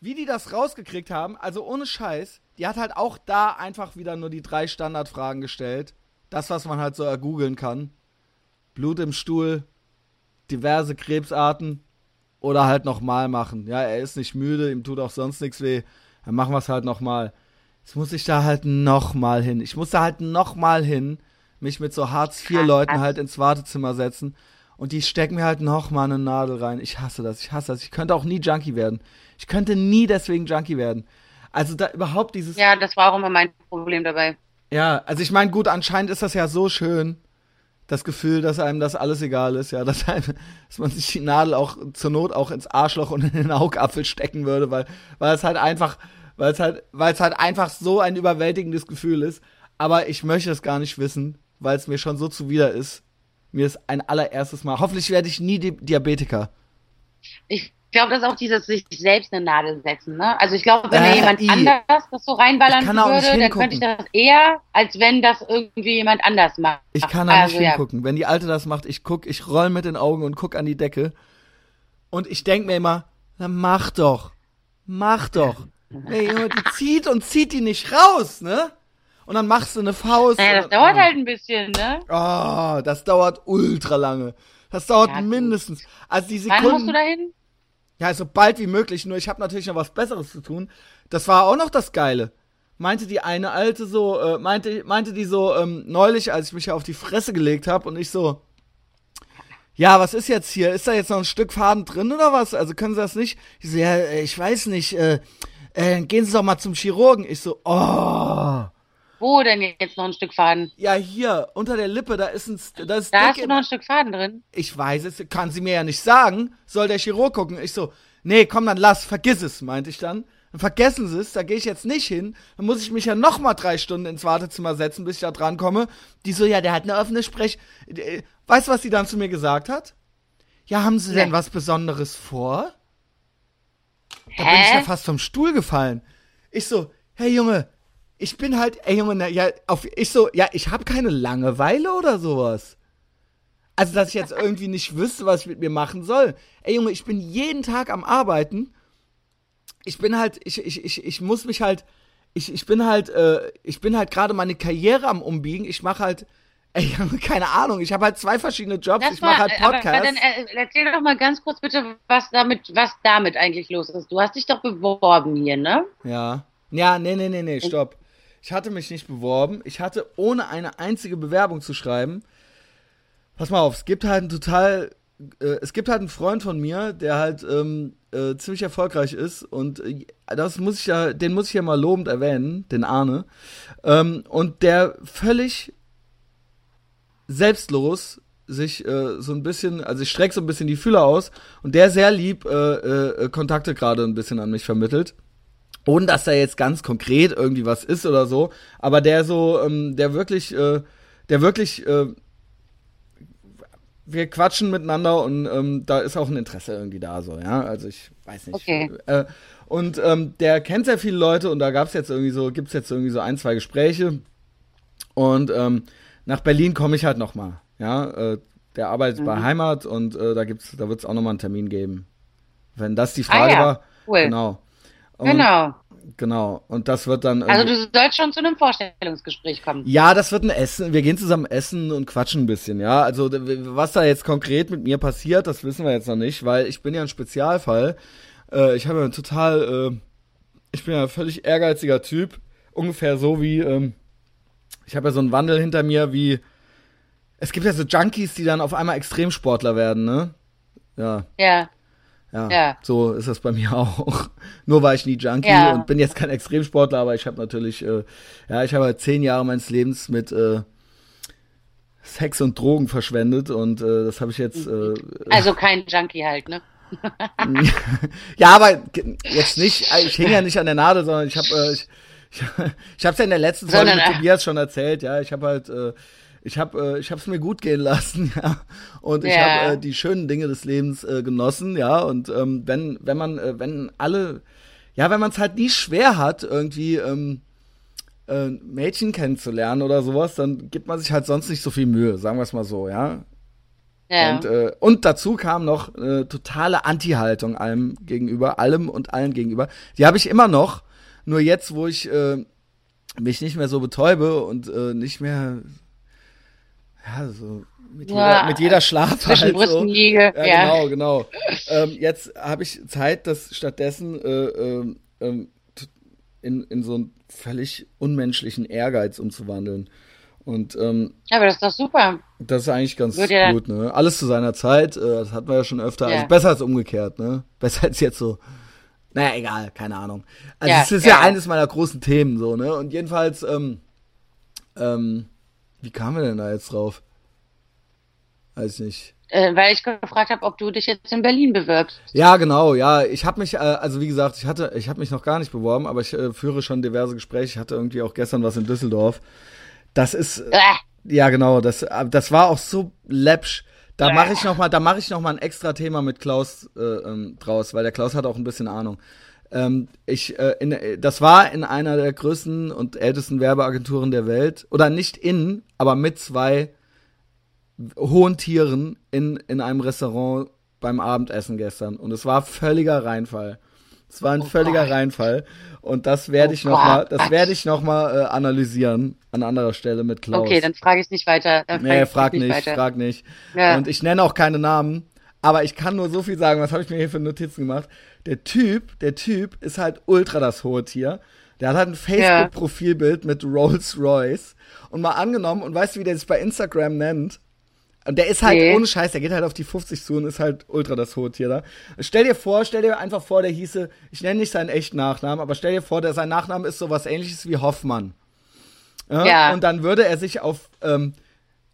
wie die das rausgekriegt haben, also ohne Scheiß, die hat halt auch da einfach wieder nur die drei Standardfragen gestellt. Das, was man halt so ergoogeln kann. Blut im Stuhl, diverse Krebsarten oder halt nochmal machen. Ja, er ist nicht müde, ihm tut auch sonst nichts weh. Dann machen wir es halt nochmal. Jetzt muss ich da halt nochmal hin. Ich muss da halt nochmal hin, mich mit so Hartz-IV-Leuten halt ins Wartezimmer setzen. Und die stecken mir halt nochmal eine Nadel rein. Ich hasse das, ich hasse das. Ich könnte auch nie Junkie werden. Ich könnte nie deswegen Junkie werden. Also da überhaupt dieses. Ja, das war auch immer mein Problem dabei. Ja, also ich meine, gut, anscheinend ist das ja so schön, das Gefühl, dass einem das alles egal ist, ja, dass, einem, dass man sich die Nadel auch zur Not auch ins Arschloch und in den Augapfel stecken würde, weil, weil es halt einfach, weil es halt, weil es halt einfach so ein überwältigendes Gefühl ist. Aber ich möchte es gar nicht wissen, weil es mir schon so zuwider ist. Mir ist ein allererstes Mal. Hoffentlich werde ich nie Di Diabetiker. Ich ich glaube, das ist auch dieses sich selbst eine Nadel setzen. Ne? Also ich glaube, wenn äh, jemand i. anders das so reinballern würde, dann könnte ich das eher, als wenn das irgendwie jemand anders macht. Ich kann da also, nicht hingucken. Ja. Wenn die Alte das macht, ich guck, ich roll mit den Augen und guck an die Decke. Und ich denk mir immer, na mach doch. Mach doch. Ey, (laughs) die zieht und zieht die nicht raus, ne? Und dann machst du eine Faust. Naja, das und, dauert oh. halt ein bisschen, ne? Oh, das dauert ultra lange. Das dauert ja, mindestens. Also die Sekunden. Wann musst du dahin? Ja, so bald wie möglich, nur ich habe natürlich noch was Besseres zu tun. Das war auch noch das Geile. Meinte die eine alte so, äh, meinte, meinte die so ähm, neulich, als ich mich ja auf die Fresse gelegt habe und ich so, ja, was ist jetzt hier? Ist da jetzt noch ein Stück Faden drin oder was? Also können Sie das nicht? Ich so, ja, äh, ich weiß nicht, äh, äh, gehen Sie doch mal zum Chirurgen. Ich so, oh. Wo denn jetzt noch ein Stück Faden? Ja, hier, unter der Lippe, da ist ein. Da, ist da hast du noch ein Stück Faden drin. Ich weiß es, kann sie mir ja nicht sagen. Soll der Chirurg gucken? Ich so, nee, komm, dann lass, vergiss es, meinte ich dann. Dann vergessen sie es, da gehe ich jetzt nicht hin. Dann muss ich mich ja noch mal drei Stunden ins Wartezimmer setzen, bis ich da dran komme. Die so, ja, der hat eine offene Sprech. Äh, weißt du, was sie dann zu mir gesagt hat? ja, haben Sie denn Nee. was Besonderes vor? Da Hä? bin ich ja fast vom Stuhl gefallen. Ich so, hey Junge, ich bin halt, ey Junge, ja, auf, ich so, ja, ich habe keine Langeweile oder sowas. Also, dass ich jetzt irgendwie nicht wüsste, was ich mit mir machen soll. Ey Junge, ich bin jeden Tag am Arbeiten. Ich bin halt, ich, ich, ich, ich muss mich halt, ich, ich bin halt, äh, ich bin halt gerade meine Karriere am umbiegen. Ich mache halt, ey, (laughs) Junge, keine Ahnung, ich habe halt zwei verschiedene Jobs. Das ich mache halt aber- Podcasts. Aber dann äh, erzähl doch mal ganz kurz bitte, was damit, was damit eigentlich los ist. Du hast dich doch beworben hier, ne? Ja. Ja, nee, nee, nee, nee, stopp. Ich hatte mich nicht beworben. Ich hatte ohne eine einzige Bewerbung zu schreiben. Pass mal auf, es gibt halt einen total. Äh, es gibt halt einen Freund von mir, der halt ähm, äh, ziemlich erfolgreich ist und äh, das muss ich ja, den muss ich ja mal lobend erwähnen, den Arne. Ähm, und der völlig selbstlos sich äh, so ein bisschen, also ich strecke so ein bisschen die Fühler aus und der sehr lieb äh, äh, Kontakte gerade ein bisschen an mich vermittelt ohne dass da jetzt ganz konkret irgendwie was ist oder so, aber der so, ähm, der wirklich, äh, der wirklich, äh, wir quatschen miteinander und ähm, da ist auch ein Interesse irgendwie da, so, ja, also ich weiß nicht. Okay. Äh, und ähm, der kennt sehr viele Leute und da gab's jetzt irgendwie so, gibt's jetzt irgendwie so ein, zwei Gespräche und ähm, nach Berlin komme ich halt noch mal, ja, äh, der arbeitet bei Heimat und äh, da gibt's, da wird's auch noch mal einen Termin geben. Wenn das die Frage Ah ja, war, cool. genau. Und, Genau. Genau. Und das wird dann. Also du sollst schon zu einem Vorstellungsgespräch kommen. ja, das wird ein Essen. Wir gehen zusammen essen und quatschen ein bisschen, ja. Also was da jetzt konkret mit mir passiert, das wissen wir jetzt noch nicht, weil ich bin ja ein Spezialfall. Äh, ich habe ja total, äh, ich bin ja ein völlig ehrgeiziger Typ, ungefähr so wie, ähm, ich habe ja so einen Wandel hinter mir wie, es gibt ja so Junkies, die dann auf einmal Extremsportler werden, ne? Ja, Ja. Ja, Ja. so ist das bei mir (laughs) auch. Nur war ich nie Junkie Ja. und bin jetzt kein Extremsportler, aber ich habe natürlich, äh, ja, ich habe halt zehn Jahre meines Lebens mit äh, Sex und Drogen verschwendet und äh, das habe ich jetzt, äh, Also kein Junkie halt, ne? (laughs) ja, aber jetzt nicht, äh, ich hänge ja nicht an der Nadel, sondern ich habe, äh, ich, (laughs) ich, ich habe es ja in der letzten Folge Sondern, mit äh, Tobias schon erzählt, ja, ich habe halt, äh, ich habe, äh, ich habe es mir gut gehen lassen, (laughs) ja, und ich Ja. habe äh, die schönen Dinge des Lebens äh, genossen, ja, und ähm, wenn, wenn man, äh, wenn alle, ja, wenn man es halt nie schwer hat, irgendwie ähm, äh, Mädchen kennenzulernen oder sowas, dann gibt man sich halt sonst nicht so viel Mühe, sagen wir es mal so, ja. Ja. Und, äh, und dazu kam noch äh, totale Anti-Haltung allem gegenüber, allem und allen gegenüber. Die habe ich immer noch, nur jetzt, wo ich äh, mich nicht mehr so betäube und äh, nicht mehr, ja, so mit, Ja, jeder, mit jeder Schlaf halt so. Ja, Ja. genau, genau. ähm, jetzt habe ich Zeit, das stattdessen äh, ähm, ähm, in, in so einen völlig unmenschlichen Ehrgeiz umzuwandeln. Und ähm, ja, aber das ist doch super. das ist eigentlich ganz Wird ja- gut, ne? Alles zu seiner Zeit, äh, das hatten wir ja schon öfter. Ja. Also besser als umgekehrt, ne? (laughs) Besser als jetzt so. Naja, egal, keine Ahnung. Also Ja, es ist ja, ja. eines meiner großen Themen, so, ne? Und jedenfalls, ähm, ähm, wie kamen wir denn da jetzt drauf? Weiß nicht. Äh, weil ich gefragt habe, ob du dich jetzt in Berlin bewirbst. Ja, genau, ja. Ich habe mich, äh, also wie gesagt, ich hatte, ich habe mich noch gar nicht beworben, aber ich äh, führe schon diverse Gespräche. Ich hatte irgendwie auch gestern was in Düsseldorf. Das ist, äh, Äh, Ja, genau, das, äh, das war auch so läppsch. Da mache ich noch mal, da mache ich noch mal ein extra Thema mit Klaus äh, ähm, draus, weil der Klaus hat auch ein bisschen Ahnung. Ähm, ich, äh, in, äh, das war in einer der größten und ältesten Werbeagenturen der Welt oder nicht in, aber mit zwei hohen Tieren in in einem Restaurant beim Abendessen gestern und es war völliger Reinfall. Es war ein Oh völliger Gott. Reinfall und das werde Oh ich noch mal, Gott. das werde ich noch mal äh, analysieren an anderer Stelle mit Klaus. okay, dann frage ich nicht weiter. Dann Nee, frag nicht, weiter. frag nicht. Ja. Und ich nenne auch keine Namen, aber ich kann nur so viel sagen, was habe ich mir hier für Notizen gemacht. Der Typ, der Typ ist halt ultra das hohe Tier. Der hat halt ein Facebook-Profilbild mit Rolls Royce. Und mal angenommen, und weißt du, wie der sich bei Instagram nennt? Und der ist halt Nee. ohne Scheiß, der geht halt auf die 50 zu und ist halt ultra das hohe Tier da. Stell dir vor, stell dir einfach vor, der hieße, ich nenne nicht seinen echten Nachnamen, aber stell dir vor, der, sein Nachname ist sowas ähnliches wie Hoffmann. Ja, Ja. Und dann würde er sich auf ähm,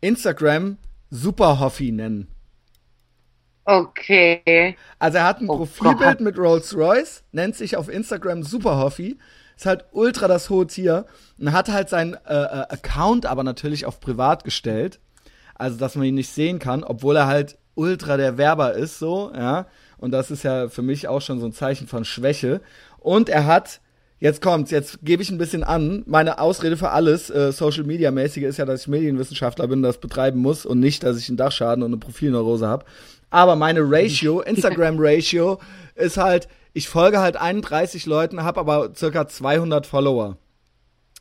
Instagram Super Hoffi nennen. Okay. Also er hat ein Oh Profilbild Gott. mit Rolls Royce, nennt sich auf Instagram Super Hoffi, ist halt ultra das hohe Tier und hat halt seinen äh, äh, Account aber natürlich auf privat gestellt. Also dass man ihn nicht sehen kann, obwohl er halt ultra der Werber ist, so, ja. Und das ist ja für mich auch schon so ein Zeichen von Schwäche. Und er hat, jetzt kommt's, jetzt gebe ich ein bisschen an, meine Ausrede für alles, äh, Social Media mäßige ist ja, dass ich Medienwissenschaftler bin, das betreiben muss und nicht, dass ich einen Dachschaden und eine Profilneurose habe. Aber meine Ratio, (laughs) Instagram Ratio, ist halt, ich folge halt 31 Leuten, habe aber circa 200 Follower.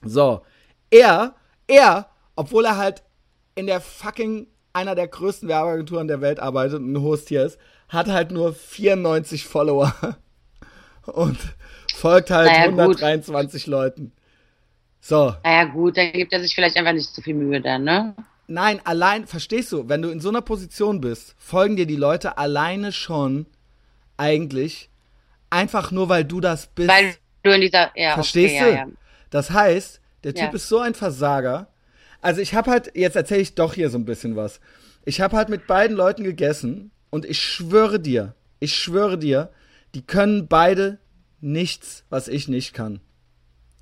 So, er, er, obwohl er halt in der fucking einer der größten Werbeagenturen der Welt arbeitet und ein hohes Tier ist, hat halt nur 94 Follower (laughs) und folgt halt naja, 123 gut. Leuten. So. Naja, gut, dann gibt er sich vielleicht einfach nicht so viel Mühe dann, ne? Nein, allein, verstehst du, wenn du in so einer Position bist, folgen dir die Leute alleine schon eigentlich einfach nur, weil du das bist. Weil du in dieser, ja, verstehst okay, du? Ja, ja. Das heißt, der Typ ist so ein Versager. Also ich habe halt, jetzt erzähle ich doch hier so ein bisschen was. Ich habe halt mit beiden Leuten gegessen und ich schwöre dir, ich schwöre dir, die können beide nichts, was ich nicht kann.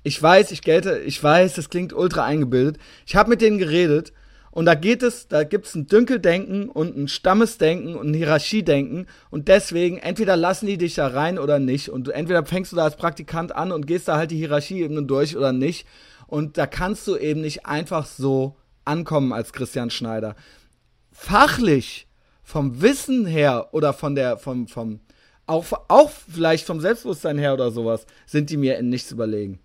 Ich weiß, ich gelte, ich weiß, das klingt ultra eingebildet. Ich habe mit denen geredet und da geht es, da gibt es ein Dünkeldenken und ein Stammesdenken und ein Hierarchiedenken und deswegen entweder lassen die dich da rein oder nicht und entweder fängst du da als Praktikant an und gehst da halt die Hierarchieebene durch oder nicht und da kannst du eben nicht einfach so ankommen als Christian Schneider. Fachlich, vom Wissen her oder von der, vom, vom, auch, auch vielleicht vom Selbstbewusstsein her oder sowas, sind die mir in nichts überlegen.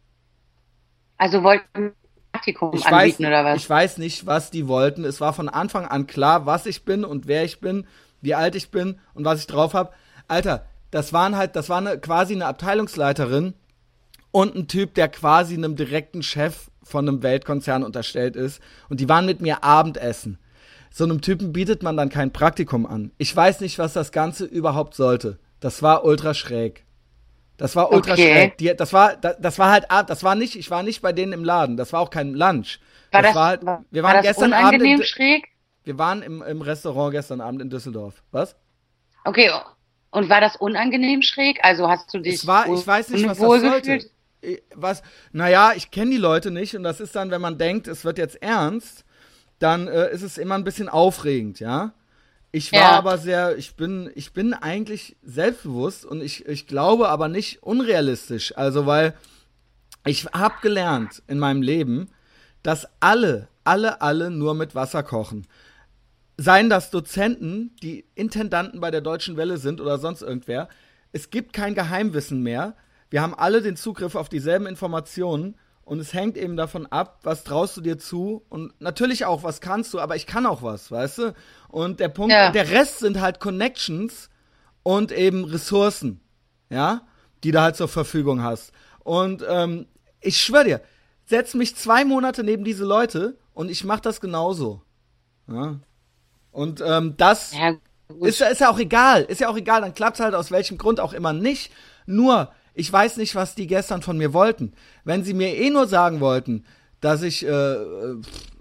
Also wollten Praktikum ich anbieten weiß, oder was? Ich weiß nicht, was die wollten. Es war von Anfang an klar, was ich bin und wer ich bin, wie alt ich bin und was ich drauf habe. Alter, das waren halt, das war eine, quasi eine Abteilungsleiterin und ein Typ, der quasi einem direkten Chef von einem Weltkonzern unterstellt ist. Und die waren mit mir Abendessen. So einem Typen bietet man dann kein Praktikum an. Ich weiß nicht, was das Ganze überhaupt sollte. Das war ultra schräg. Das war ultra okay. schräg. Die, das war, das, das, war halt, das war nicht, ich war nicht bei denen im Laden. Das war auch kein Lunch. War das, das war halt, wir waren war gestern Abend. In, schräg? Wir waren im, im Restaurant gestern Abend in Düsseldorf. Was? Okay. Und war das unangenehm schräg? Also hast du dich. Es war, ich weiß nicht, was das sollte. Was, naja, ich kenne die Leute nicht und das ist dann, wenn man denkt, es wird jetzt ernst, dann äh, ist es immer ein bisschen aufregend, ja. Ich war ja. aber sehr, ich bin, ich bin eigentlich selbstbewusst und ich, ich glaube aber nicht unrealistisch. Also, weil ich habe gelernt in meinem Leben, dass alle, alle, alle nur mit Wasser kochen. Seien das Dozenten, die Intendanten bei der Deutschen Welle sind oder sonst irgendwer. Es gibt kein Geheimwissen mehr. Wir haben alle den Zugriff auf dieselben Informationen und es hängt eben davon ab, was traust du dir zu und natürlich auch, was kannst du, aber ich kann auch was, weißt du? Und der Punkt, ja. der Rest sind halt Connections und eben Ressourcen, ja, die du halt zur Verfügung hast. Und ähm, ich schwöre dir, setz mich zwei Monate neben diese Leute und ich mach das genauso. Ja? Und ähm, das ja, ist, ist ja auch egal, ist ja auch egal, dann klappt's halt aus welchem Grund auch immer nicht. Nur, ich weiß nicht, was die gestern von mir wollten. Wenn sie mir eh nur sagen wollten, dass ich, äh,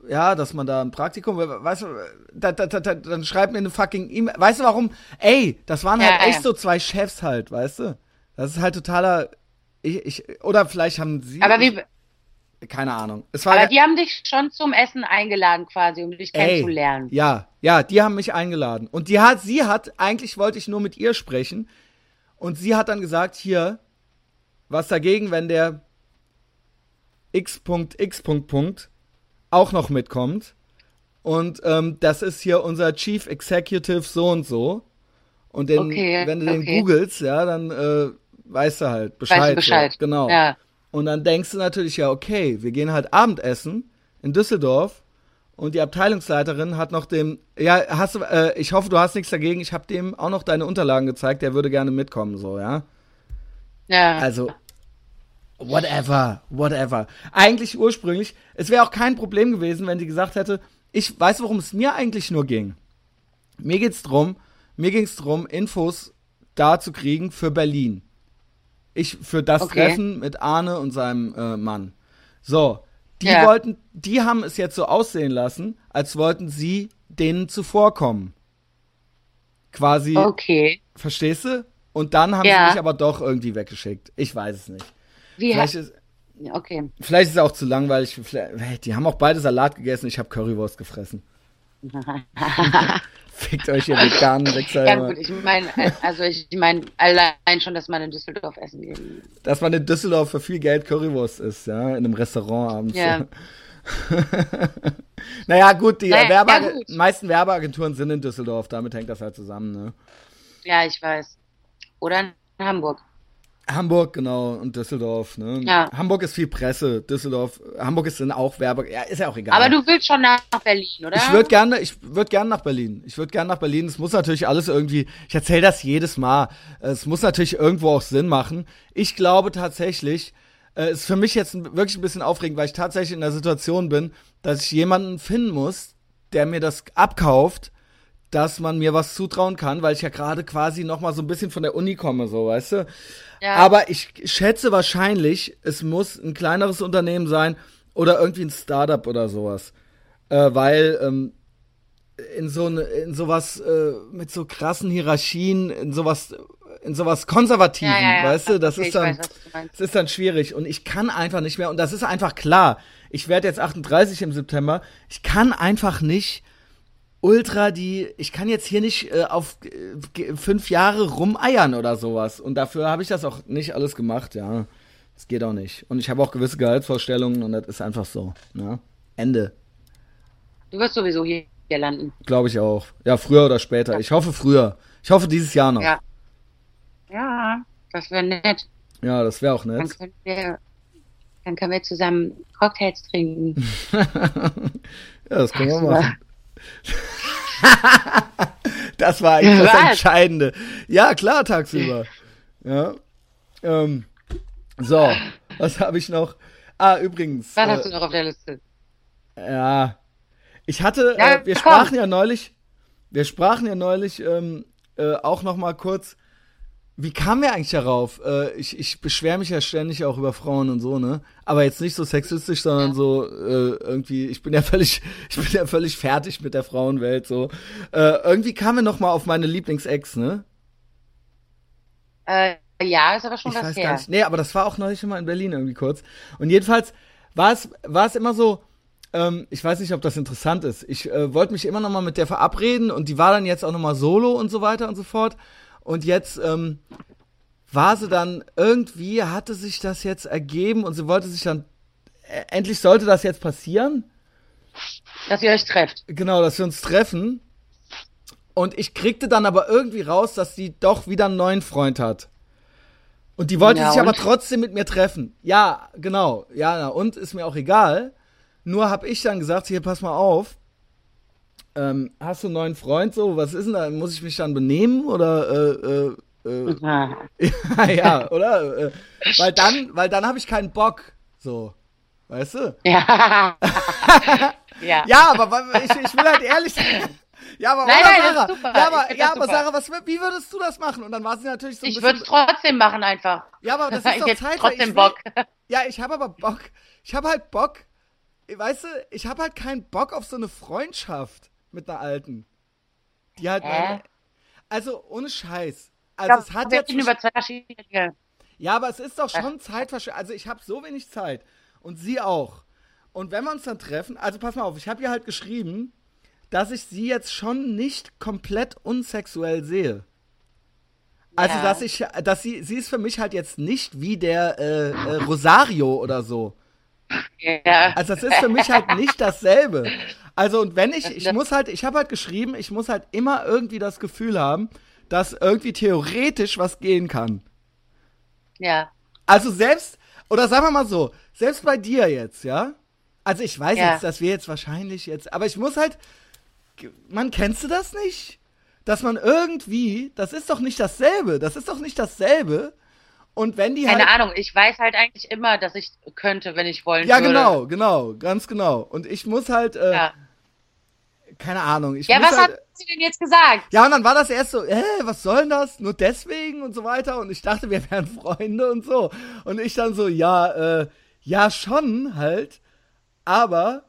ja, dass man da ein Praktikum, weißt du, da, da, da, dann schreibt mir eine fucking E-Mail. Weißt du warum? Ey, das waren halt ja, echt ja. so zwei Chefs halt, weißt du? Das ist halt totaler, ich, ich, oder vielleicht haben sie. Aber wie, keine Ahnung. Es war Aber die haben dich schon zum Essen eingeladen quasi, um dich kennenzulernen. Ja, ja, die haben mich eingeladen. Und die hat, sie hat, eigentlich wollte ich nur mit ihr sprechen. Und sie hat dann gesagt, hier, was dagegen, wenn der X.X. auch noch mitkommt. Und ähm, das ist hier unser Chief Executive so und so. Und den, okay, wenn du den okay. googelst, ja, dann äh, weißt du halt Bescheid. Weißt du Bescheid. So. Genau. Ja. Und dann denkst du natürlich, ja, okay, wir gehen halt Abendessen in Düsseldorf und die Abteilungsleiterin hat noch dem, ja, hast du, äh, ich hoffe, du hast nichts dagegen, ich habe dem auch noch deine Unterlagen gezeigt, der würde gerne mitkommen, so, ja. Ja. Also, whatever, whatever. Eigentlich ursprünglich, es wäre auch kein Problem gewesen, wenn sie gesagt hätte, ich weiß, worum es mir eigentlich nur ging. Mir geht's drum, mir ging's drum, Infos da zu kriegen für Berlin. Ich für das okay. Treffen mit Arne und seinem äh, Mann. So, die ja. wollten, die haben es jetzt so aussehen lassen, als wollten sie denen zuvorkommen. Quasi. Okay. Verstehst du? Und dann haben ja. sie mich aber doch irgendwie weggeschickt. Ich weiß es nicht. Wie vielleicht ist, okay. Vielleicht ist es auch zu langweilig. Die haben auch beide Salat gegessen. Ich habe Currywurst gefressen. (laughs) Fickt euch ihr veganen Wichser. Ja gut, ich meine, also ich meine allein schon, dass man in Düsseldorf essen geht. Dass man in Düsseldorf für viel Geld Currywurst isst, ja, in einem Restaurant abends. Ja. naja, (laughs) gut, die naja, Werbe ja, gut. meisten Werbeagenturen sind in Düsseldorf, damit hängt das halt zusammen, ne? Ja, ich weiß. Oder in Hamburg. Hamburg, genau, und Düsseldorf. Ne? Ja. Hamburg ist viel Presse, Düsseldorf, Hamburg ist dann auch Werbe, ja, ist ja auch egal. Aber du willst schon nach Berlin, oder? Ich würde gerne, ich würde gerne nach Berlin. Ich würde gerne nach Berlin. Es muss natürlich alles irgendwie, ich erzähle das jedes Mal, es muss natürlich irgendwo auch Sinn machen. Ich glaube tatsächlich, äh, ist für mich jetzt wirklich ein bisschen aufregend, weil ich tatsächlich in der Situation bin, dass ich jemanden finden muss, der mir das abkauft, dass man mir was zutrauen kann, weil ich ja gerade quasi noch mal so ein bisschen von der Uni komme, so, weißt du? Ja. Aber ich schätze wahrscheinlich, es muss ein kleineres Unternehmen sein oder irgendwie ein Startup oder sowas. Äh, weil ähm, in so in sowas äh, mit so krassen Hierarchien, in sowas in sowas konservativen, ja, ja, weißt du, das okay, ist dann weiß, das ist dann schwierig und ich kann einfach nicht mehr und das ist einfach klar. Ich werde jetzt 38 im September. Ich kann einfach nicht ultra die, ich kann jetzt hier nicht äh, auf äh, fünf Jahre rumeiern oder sowas. Und dafür habe ich das auch nicht alles gemacht, ja. Das geht auch nicht. Und ich habe auch gewisse Gehaltsvorstellungen und das ist einfach so. Ja. Ende. Du wirst sowieso hier, hier landen. Glaube ich auch. Ja, früher oder später. Ja. Ich hoffe früher. Ich hoffe dieses Jahr noch. Ja. Ja, das wäre nett. Ja, das wäre auch nett. Dann können, wir, dann können wir zusammen Cocktails trinken. (laughs) ja, das können wir machen. (laughs) das war eigentlich das Entscheidende. Ja, klar, tagsüber. Ja. Ähm, so, was habe ich noch? Ah, übrigens. Was äh, hast du noch auf der Liste? Ja. Ich hatte, ja, äh, wir komm. sprachen ja neulich, wir sprachen ja neulich ähm, äh, auch noch mal kurz wie kamen wir eigentlich darauf? Äh, ich ich beschwere mich ja ständig auch über Frauen und so, ne? Aber jetzt nicht so sexistisch, sondern so äh, irgendwie, ich bin ja völlig, (laughs) ich bin ja völlig fertig mit der Frauenwelt, so. Äh, irgendwie kamen wir noch mal auf meine Lieblingsex, ne? Äh, ja, ist aber schon ich was weiß her. Gar nicht. Nee, aber das war auch neulich schon mal in Berlin irgendwie kurz. Und jedenfalls war es, war es immer so, ähm, ich weiß nicht, ob das interessant ist. Ich äh, wollte mich immer noch mal mit der verabreden und die war dann jetzt auch noch mal solo und so weiter und so fort. Und jetzt ähm, war sie dann irgendwie, hatte sich das jetzt ergeben und sie wollte sich dann, äh, endlich sollte das jetzt passieren. Dass ihr euch trefft. Genau, dass wir uns treffen. Und ich kriegte dann aber irgendwie raus, dass sie doch wieder einen neuen Freund hat. Und die wollte ja, sich aber trotzdem mit mir treffen. Ja, genau. Ja, na, und ist mir auch egal. Nur hab ich dann gesagt, hier, pass mal auf ähm, hast du einen neuen Freund so? Was ist denn da? Muss ich mich dann benehmen oder äh, äh, äh, ja, (laughs) ja, oder? Äh, weil dann, weil dann habe ich keinen Bock. So. Weißt du? Ja. (laughs) ja. ja, aber ich, ich will halt ehrlich sein. Ja, aber, nein, nein, Sarah, super. ja, aber, ja, aber Sarah, was, wie würdest du das machen? Und dann war sie natürlich so ein Ich würde es trotzdem machen einfach. Ja, aber das (laughs) ist ich doch Zeit. trotzdem will, Bock. Ja, ich habe aber Bock. Ich habe halt Bock. Weißt du, ich habe halt keinen Bock auf so eine Freundschaft mit einer alten. Die halt. Äh? also ohne Scheiß. Also glaub, es hat jetzt. Über zwei ja, aber es ist doch schon Zeitverschwendung. Also ich habe so wenig Zeit. Und sie auch. Und wenn wir uns dann treffen, also pass mal auf, ich habe ihr halt geschrieben, dass ich sie jetzt schon nicht komplett unsexuell sehe. Also, ja. dass ich, dass sie, sie ist für mich halt jetzt nicht wie der äh, äh, Rosario oder so. Ja. Also, das ist für mich halt nicht dasselbe. (laughs) Also und wenn ich, ich muss halt, ich habe halt geschrieben, ich muss halt immer irgendwie das Gefühl haben, dass irgendwie theoretisch was gehen kann. Ja. Also selbst, oder sagen wir mal so, selbst bei dir jetzt, ja? Also ich weiß ja. jetzt, dass wir jetzt wahrscheinlich jetzt, aber ich muss halt, man kennst du das nicht? Dass man irgendwie, das ist doch nicht dasselbe, das ist doch nicht dasselbe. Und wenn die Keine halt, Ahnung, ich weiß halt eigentlich immer, dass ich könnte, wenn ich wollen ja, würde. Ja, genau, genau, ganz genau. Und ich muss halt, äh, ja keine Ahnung. Ich ja, was halt, hat sie denn jetzt gesagt? Ja, und dann war das erst so, hä, was soll denn das? Nur deswegen und so weiter. Und ich dachte, wir wären Freunde und so. Und ich dann so, ja, äh, ja, schon halt. Aber,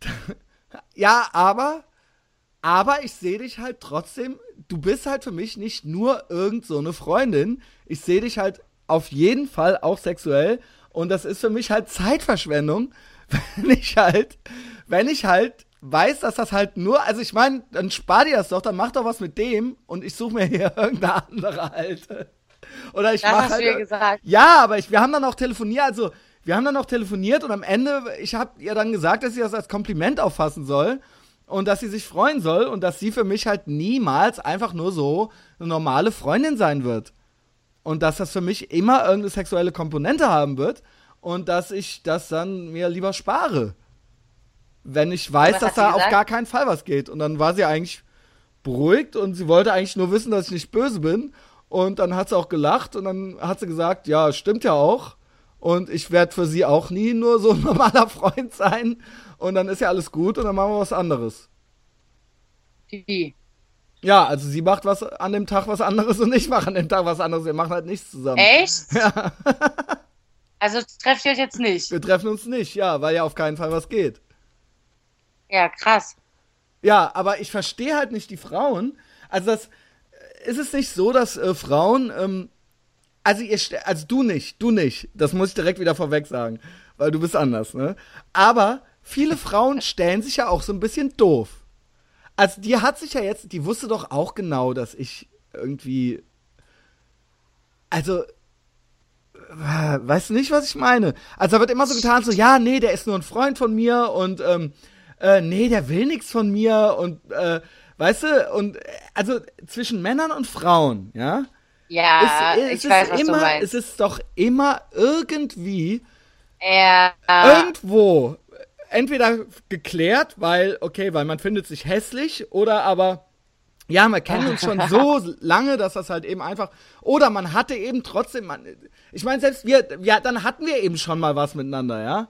(laughs) ja, aber, aber ich sehe dich halt trotzdem, du bist halt für mich nicht nur irgend so eine Freundin. Ich sehe dich halt auf jeden Fall auch sexuell. Und das ist für mich halt Zeitverschwendung, (laughs) wenn ich halt, wenn ich halt weiß, dass das halt nur, also ich meine, dann spar dir das doch, dann mach doch was mit dem und ich suche mir hier (laughs) irgendeine andere alte. Oder ich Das mach hast halt, du ja gesagt. Ja, aber ich, wir haben dann auch telefoniert, also wir haben dann auch telefoniert und am Ende, ich habe ihr dann gesagt, dass sie das als Kompliment auffassen soll und dass sie sich freuen soll und dass sie für mich halt niemals einfach nur so eine normale Freundin sein wird. Und dass das für mich immer irgendeine sexuelle Komponente haben wird und dass ich das dann mir lieber spare. Wenn ich weiß, dass da auf gesagt? gar keinen Fall was geht. Und dann war sie eigentlich beruhigt und sie wollte eigentlich nur wissen, dass ich nicht böse bin. Und dann hat sie auch gelacht und dann hat sie gesagt, ja, stimmt ja auch. Und ich werde für sie auch nie nur so ein (laughs) normaler Freund sein. Und dann ist ja alles gut und dann machen wir was anderes. Wie? Ja, also sie macht was an dem Tag was anderes und ich mache an dem Tag was anderes. Wir machen halt nichts zusammen. Echt? (laughs) Ja, Also trefft ihr euch jetzt nicht? wir treffen uns nicht, ja, weil ja auf keinen Fall was geht. Ja, krass. Ja, aber ich verstehe halt nicht die Frauen. Also das ist es nicht so, dass äh, Frauen, ähm, also ihr, also du nicht, du nicht. Das muss ich direkt wieder vorweg sagen, weil du bist anders, ne? Aber viele Frauen (laughs) stellen sich ja auch so ein bisschen doof. Also die hat sich ja jetzt, die wusste doch auch genau, dass ich irgendwie, also äh, weißt du nicht, was ich meine? Also da wird immer so getan, so, ja, nee, der ist nur ein Freund von mir und, ähm, äh, nee, der will nichts von mir und, äh, weißt du, und, äh, also zwischen Männern und Frauen, ja, Ja, es, es ich ist weiß, was immer, du meinst. es ist doch immer irgendwie ja, irgendwo entweder geklärt, weil, okay, weil man findet sich hässlich oder aber, ja, wir kennen uns schon so (laughs) lange, dass das halt eben einfach, oder man hatte eben trotzdem, man, ich meine, selbst wir, ja, dann hatten wir eben schon mal was miteinander, ja.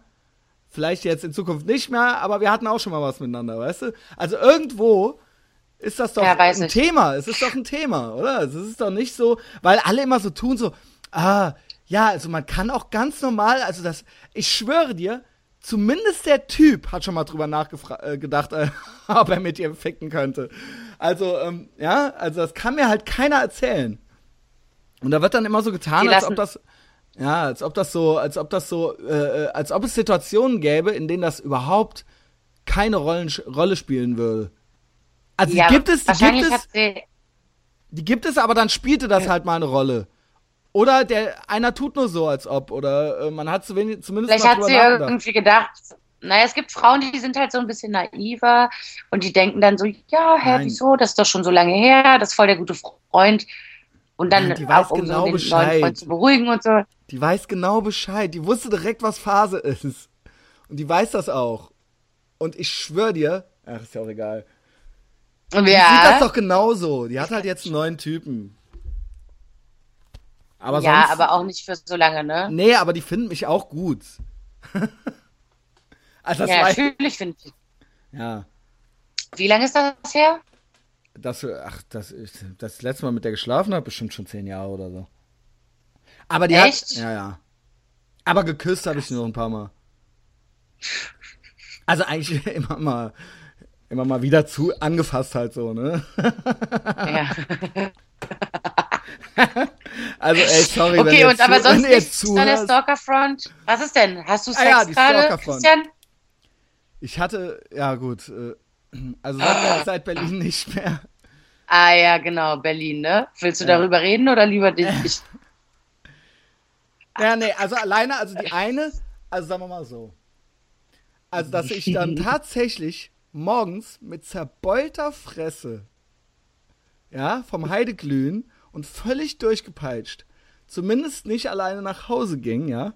Vielleicht jetzt in Zukunft nicht mehr, aber wir hatten auch schon mal was miteinander, weißt du? Also irgendwo ist das doch Ja, ein ich. Thema. Es ist doch ein Thema, oder? Es ist doch nicht so, weil alle immer so tun, so, ah, ja, also man kann auch ganz normal, also das, ich schwöre dir, zumindest der Typ hat schon mal drüber nachgedacht, äh, gedacht, äh, (laughs) ob er mit ihr ficken könnte. Also, ähm, ja, also das kann mir halt keiner erzählen. Und da wird dann immer so getan, Die als lassen- ob das, ja, als ob das so, als ob das so, äh, äh, als ob es Situationen gäbe, in denen das überhaupt keine Rollen, Rolle spielen würde. Also ja, die gibt es, die gibt es, die gibt es, aber dann spielte das halt mal eine Rolle. Oder der einer tut nur so, als ob, oder äh, man hat zu wenig, zumindest vielleicht hat sie irgendwie gedacht, naja, es gibt Frauen, die sind halt so ein bisschen naiver und die denken dann so, ja, hä, Nein. wieso, das ist doch schon so lange her, das ist voll der gute Freund. Und dann Nein, die weiß auch, um genau so den Bescheid. neuen Freund zu beruhigen und so. Die weiß genau Bescheid. Die wusste direkt, was Phase ist. Und die weiß das auch. Und ich schwöre dir, ach, ist ja auch egal. Und Die sieht das ja, doch genauso. Die hat halt jetzt einen neuen Typen. Aber ja, sonst, aber auch nicht für so lange, ne? Nee, aber die finden mich auch gut. (laughs) also das ja, natürlich finde ich. ja, Wie lange ist das her? das, ach, das, das letzte Mal mit der geschlafen habe, bestimmt schon zehn Jahre oder so. Aber die Echt? hat, ja, ja. Aber geküsst habe ich sie noch ein paar Mal. Also eigentlich (laughs) immer mal, immer mal wieder zu angefasst halt so, ne? Ja. (laughs) Also ey, sorry, wenn Okay, ihr und aber sonst wenn nichts von der. Stalkerfront. Was ist denn? Hast du Ah Sex ja, die gerade, Stalkerfront. Christian? Ich hatte, ja gut, äh, also seit, seit Berlin nicht mehr. Ah ja, genau, Berlin, ne? Willst du Ja. darüber reden oder lieber (laughs) nicht? Ja, nee, also alleine, also die eine, also sagen wir mal so. Also, dass ich dann (laughs) tatsächlich morgens mit zerbeulter Fresse, ja, vom Heideglühen und völlig durchgepeitscht, zumindest nicht alleine nach Hause ging, ja.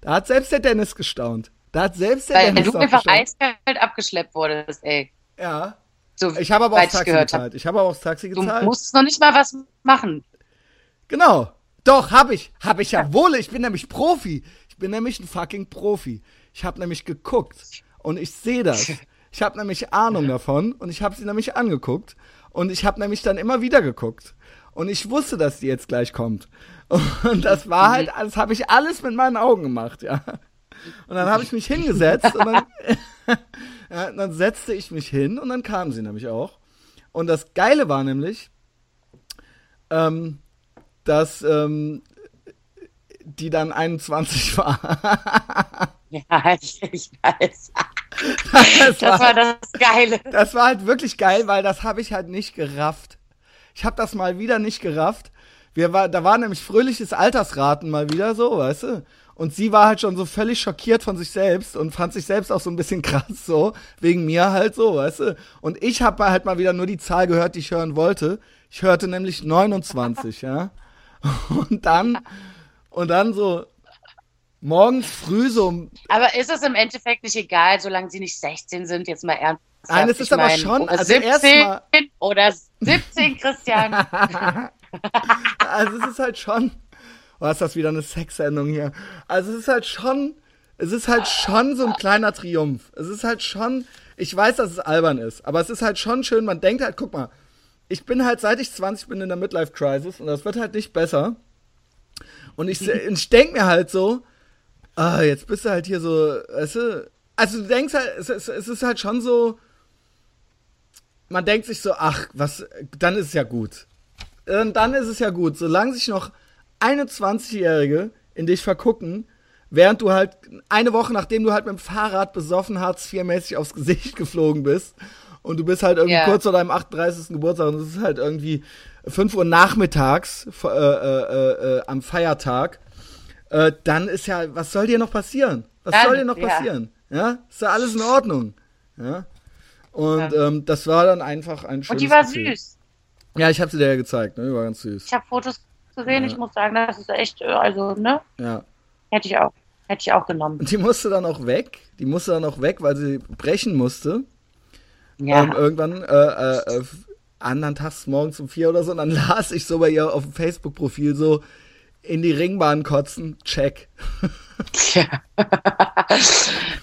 Da hat selbst der Dennis gestaunt. Da hat selbst der Weil Dennis du einfach eiskalt abgeschleppt wurdest, ey. Ja. So, Ich habe aber auch Taxi gezahlt. Ich habe aber Taxi Du gezahlt. musst noch nicht mal was machen. Genau. Doch, hab ich. Hab ich ja (laughs) wohl. Ich bin nämlich Profi. Ich bin nämlich ein fucking Profi. Ich habe nämlich geguckt und ich sehe das. Ich habe nämlich Ahnung davon und ich habe sie nämlich angeguckt und ich habe nämlich dann immer wieder geguckt und ich wusste, dass die jetzt gleich kommt. (laughs) Und das war halt, das habe ich alles mit meinen Augen gemacht, ja. Und dann habe ich mich hingesetzt und dann, (laughs) ja, dann setzte ich mich hin und dann kam sie nämlich auch. Und das Geile war nämlich, ähm, dass ähm, die dann 21 war. (laughs) Ja, ich, ich weiß. das, das war, war das Geile. Das war halt wirklich geil, weil das habe ich halt nicht gerafft. Ich habe das mal wieder nicht gerafft. Wir war, da war nämlich fröhliches Altersraten mal wieder so, weißt du? Und sie war halt schon so völlig schockiert von sich selbst und fand sich selbst auch so ein bisschen (laughs) krass so, wegen mir halt so, weißt du? Und ich habe halt mal wieder nur die Zahl gehört, die ich hören wollte. Ich hörte nämlich 29, ja. (laughs) Und dann, und dann so morgens früh so. Aber ist es im Endeffekt nicht egal, solange sie nicht 16 sind, jetzt mal ernst. Nein, es ist aber mein, schon, also 17 oder 17, Christian. (laughs) also es ist halt schon, oh, ist das wieder eine Sexsendung hier. Also es ist halt schon, es ist halt schon so ein kleiner Triumph. Es ist halt schon, ich weiß, dass es albern ist, aber es ist halt schon schön, man denkt halt, guck mal, ich bin halt, seit ich 20 bin in der Midlife Crisis und das wird halt nicht besser. Und ich, (laughs) ich denke mir halt so, ah, jetzt bist du halt hier so, weißt du, also du denkst halt, es, es, es ist halt schon so, man denkt sich so, ach, was, dann ist es ja gut. Und dann ist es ja gut, solange sich noch 21-Jährige in dich vergucken, während du halt eine Woche nachdem du halt mit dem Fahrrad besoffen Hartz IV-mäßig aufs Gesicht (laughs) geflogen bist und du bist halt irgendwie yeah. kurz vor deinem 38. Geburtstag und es ist halt irgendwie 5 Uhr nachmittags äh, äh, äh, am Feiertag, äh, dann ist ja, was soll dir noch passieren? Was dann, soll dir noch passieren? Ja. ja, ist ja alles in Ordnung. Ja. Und ja. Ähm, das war dann einfach ein schönes Und die war Gefühl. süß. Ja, ich habe sie dir ja gezeigt, ne? Die war ganz süß. Ich habe Fotos gesehen, ja. ich muss sagen, das ist echt, äh, also, ne? Ja. Hätte ich auch. Hätte ich auch genommen. Und die musste dann auch weg. Die musste dann auch weg, weil sie brechen musste. Ja. Ähm, irgendwann, äh, äh, äh, anderen Tags morgens um vier oder so, und dann (laughs) las ich so bei ihr auf dem Facebook-Profil so, in die Ringbahn kotzen, check. ja.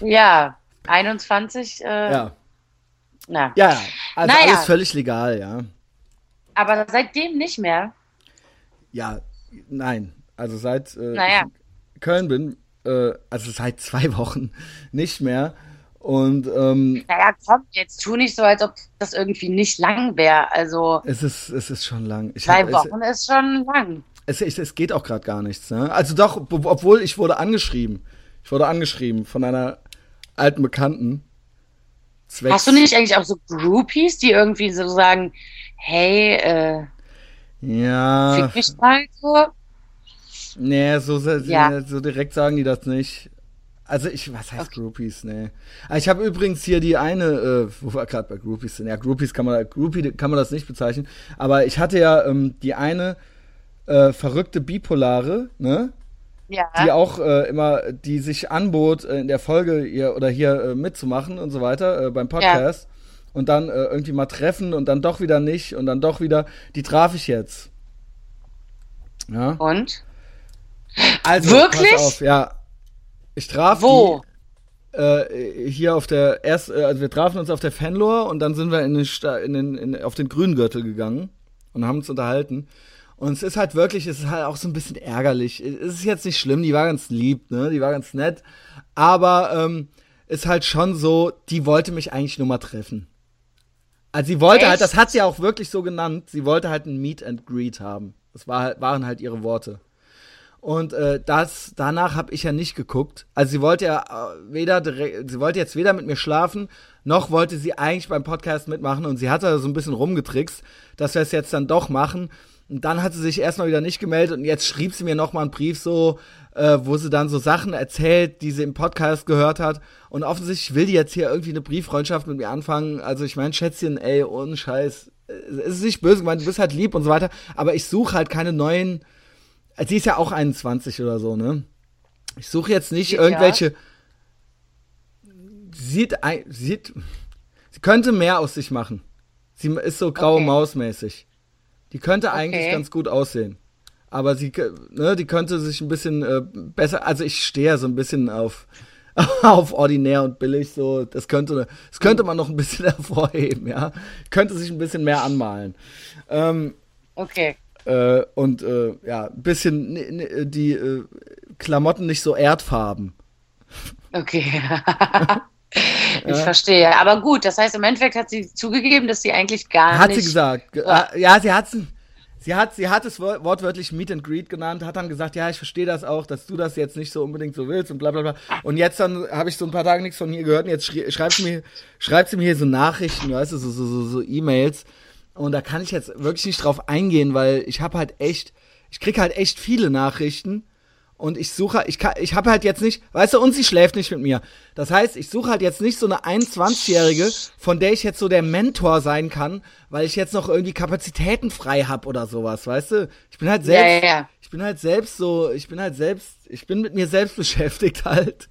(laughs) ja, 21. Äh, ja. Na. Ja, also naja. alles völlig legal, ja. Aber seitdem nicht mehr. Ja, nein. Also seit äh, naja. Köln bin, äh, also seit zwei (laughs) Wochen nicht mehr. Und ähm, naja, komm, jetzt tu nicht so, als ob das irgendwie nicht lang wäre. Also es ist, es ist schon lang. Ich zwei hab, Wochen es, ist schon lang. Es, es, es geht auch gerade gar nichts. Ne? Also doch, obwohl ich wurde angeschrieben. Ich wurde angeschrieben von einer alten Bekannten. Zwecks Hast du nicht eigentlich auch so Groupies, die irgendwie so sagen, hey, äh, ja. Fick mich mal so? Nee, so, so, ja. so direkt sagen die das nicht. Also ich, was heißt okay. Groupies, nee. Ah, ich habe übrigens hier die eine, äh, wo wir gerade bei Groupies sind. Ja, Groupies kann man, Groupie kann man das nicht bezeichnen. Aber ich hatte ja ähm, die eine äh, verrückte Bipolare, ne? Ja. Die auch äh, immer, die sich anbot, äh, in der Folge hier oder hier äh, mitzumachen und so weiter äh, beim Podcast. Ja. Und dann irgendwie mal treffen und dann doch wieder nicht und dann doch wieder. Die traf ich jetzt. Ja. Und? Also, Wirklich? Auf, ja. Ich traf Wo? Die, äh, hier auf der erst, äh, also wir trafen uns auf der Fenlor und dann sind wir in den, in den in, auf den Grüngürtel gegangen und haben uns unterhalten. Und es ist halt wirklich, es ist halt auch so ein bisschen ärgerlich. Es ist jetzt nicht schlimm, die war ganz lieb, ne? Die war ganz nett. Aber ähm, ist halt schon so, die wollte mich eigentlich nur mal treffen. Also sie wollte halt, Echt? halt, das hat sie auch wirklich so genannt, sie wollte halt ein Meet and Greet haben. Das war, waren halt ihre Worte. Und äh, das danach habe ich ja nicht geguckt. Also sie wollte ja äh, weder direkt, sie wollte jetzt weder mit mir schlafen, noch wollte sie eigentlich beim Podcast mitmachen und sie hatte so ein bisschen rumgetrickst, dass wir es jetzt dann doch machen. Und dann hat sie sich erstmal wieder nicht gemeldet und jetzt schrieb sie mir nochmal einen Brief so, äh, wo sie dann so Sachen erzählt, die sie im Podcast gehört hat. Und offensichtlich will die jetzt hier irgendwie eine Brieffreundschaft mit mir anfangen. Also ich meine, Schätzchen, ey, ohne Scheiß. Es ist nicht böse gemeint, du bist halt lieb und so weiter. Aber ich suche halt keine neuen Sie ist ja auch 21 oder so, ne? Ich suche jetzt nicht ja. irgendwelche. Sieht, sieht. Sie könnte mehr aus sich machen. Sie ist so graue okay. Maus mäßig. Die könnte okay. eigentlich ganz gut aussehen. Aber sie, ne, die könnte sich ein bisschen äh, besser. Also ich stehe so ein bisschen auf (laughs) auf ordinär und billig so. Das könnte, das könnte man noch ein bisschen (laughs) hervorheben, ja. Könnte sich ein bisschen mehr anmalen. Ähm, okay. Äh, und äh, ja, ein bisschen die äh, Klamotten nicht so erdfarben. Okay. (laughs) (laughs) ich ja. verstehe. Aber gut, das heißt, im Endeffekt hat sie zugegeben, dass sie eigentlich gar hat nicht. Hat sie gesagt. Ja, ja sie hat Sie hat, sie hat es wortwörtlich Meet and Greet genannt, hat dann gesagt, ja, ich verstehe das auch, dass du das jetzt nicht so unbedingt so willst und bla bla bla. Und jetzt dann habe ich so ein paar Tage nichts von ihr gehört und jetzt schreibt sie mir, schreibt sie mir hier so Nachrichten, weißt du, so, so, so, so E-Mails. Und da kann ich jetzt wirklich nicht drauf eingehen, weil ich habe halt echt, ich krieg halt echt viele Nachrichten und ich suche, ich kann, ich habe halt jetzt nicht, weißt du, und sie schläft nicht mit mir. Das heißt, ich suche halt jetzt nicht so eine 21-Jährige, von der ich jetzt so der Mentor sein kann, weil ich jetzt noch irgendwie Kapazitäten frei hab oder sowas, weißt du? Ich bin halt selbst, ja, ja, ja. ich bin halt selbst so, ich bin halt selbst, ich bin mit mir selbst (laughs) beschäftigt halt.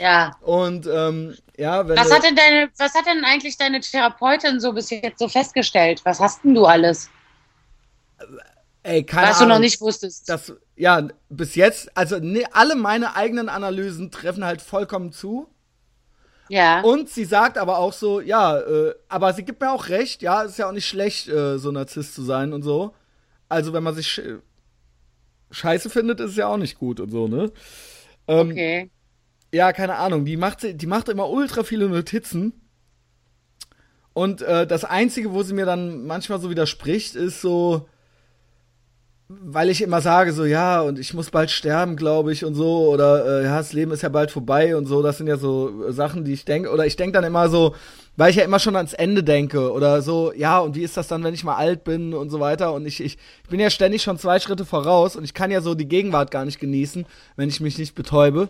Ja. Und ähm, ja, wenn Was hat denn deine, was hat denn eigentlich deine Therapeutin so bis jetzt so festgestellt? Was hast denn du alles? Ey, keine Was Ahnung, du noch nicht wusstest. Das, ja, bis jetzt, also ne, alle meine eigenen Analysen treffen halt vollkommen zu. Ja. Und sie sagt aber auch so, ja, äh, aber sie gibt mir auch recht, ja, ist ja auch nicht schlecht, äh, so Narzisst zu sein und so. Also, wenn man sich sch scheiße findet, ist es ja auch nicht gut und so, ne? Ähm, okay. Ja, keine Ahnung, die macht, die macht immer ultra viele Notizen. Und äh, das Einzige, wo sie mir dann manchmal so widerspricht, ist so, weil ich immer sage, so, ja, und ich muss bald sterben, glaube ich, und so, oder äh, ja, das Leben ist ja bald vorbei und so, das sind ja so äh, Sachen, die ich denke, oder ich denke dann immer so, weil ich ja immer schon ans Ende denke, oder so, ja, und wie ist das dann, wenn ich mal alt bin und so weiter, und ich, ich, ich bin ja ständig schon zwei Schritte voraus und ich kann ja so die Gegenwart gar nicht genießen, wenn ich mich nicht betäube.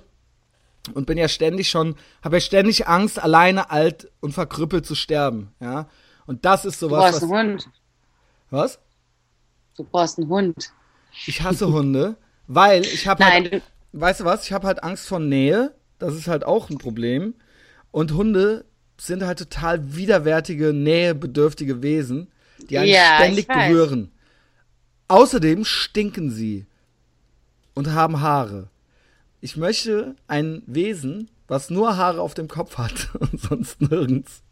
Und bin ja ständig schon, habe ja ständig Angst, alleine alt und verkrüppelt zu sterben, ja. Und das ist sowas. Du brauchst einen Hund. Was? Du brauchst einen Hund. Ich hasse Hunde, weil ich habe halt, weißt du was, ich habe halt Angst vor Nähe. Das ist halt auch ein Problem. Und Hunde sind halt total widerwärtige, nähebedürftige Wesen, die einen ja, ständig berühren. Außerdem stinken sie und haben Haare. Ich möchte ein Wesen, was nur Haare auf dem Kopf hat (laughs) und sonst nirgends.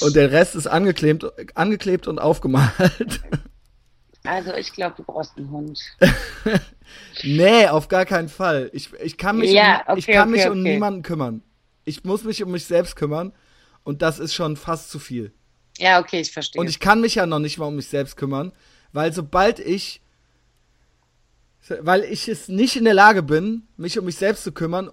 Und der Rest ist angeklebt, angeklebt und aufgemalt. Also ich glaube, du brauchst einen Hund. (laughs) nee, auf gar keinen Fall. Ich, ich kann mich, ja, um, okay, ich kann okay, mich um niemanden kümmern. Ich muss mich um mich selbst kümmern und das ist schon fast zu viel. Ja, okay, ich verstehe. Und ich kann mich ja noch nicht mal um mich selbst kümmern, weil sobald ich weil ich es nicht in der Lage bin, mich um mich selbst zu kümmern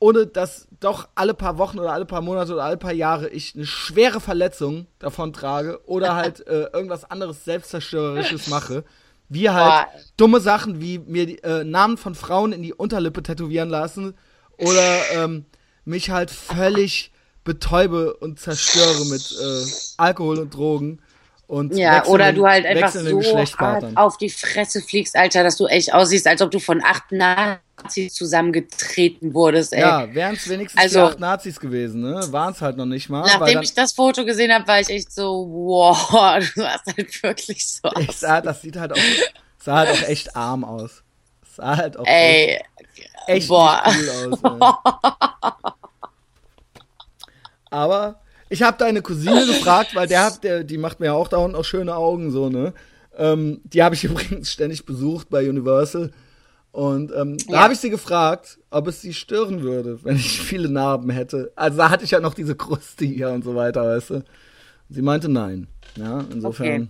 ohne dass doch alle paar Wochen oder alle paar Monate oder alle paar Jahre ich eine schwere Verletzung davon trage oder halt (laughs) äh, irgendwas anderes selbstzerstörerisches mache. Wie halt Boah. dumme Sachen wie mir äh, Namen von Frauen in die Unterlippe tätowieren lassen oder ähm, mich halt völlig betäube und zerstöre mit äh, Alkohol und Drogen und ja, oder du halt einfach so hart auf die Fresse fliegst, Alter, dass du echt aussiehst, als ob du von acht Nazis zusammengetreten wurdest, ey. Ja, wären es wenigstens also, acht Nazis gewesen, ne? Waren es halt noch nicht mal. Nachdem ich das Foto gesehen habe, war ich echt so, wow, (laughs) du sahst halt wirklich so ich aus. Sah, das sieht halt auch, sah halt auch echt arm aus. Sah halt auch ey, echt, echt cool aus, ey. (laughs) Aber ich habe deine Cousine gefragt, weil der hat, der, die macht mir ja auch dauernd auch schöne Augen, so, ne? Ähm, die habe ich (laughs) übrigens ständig besucht bei Universal. Und ähm, ja. da habe ich sie gefragt, ob es sie stören würde, wenn ich viele Narben hätte. Also da hatte ich ja noch diese Kruste hier und so weiter, weißt du. Sie meinte nein. Ja, insofern. Okay.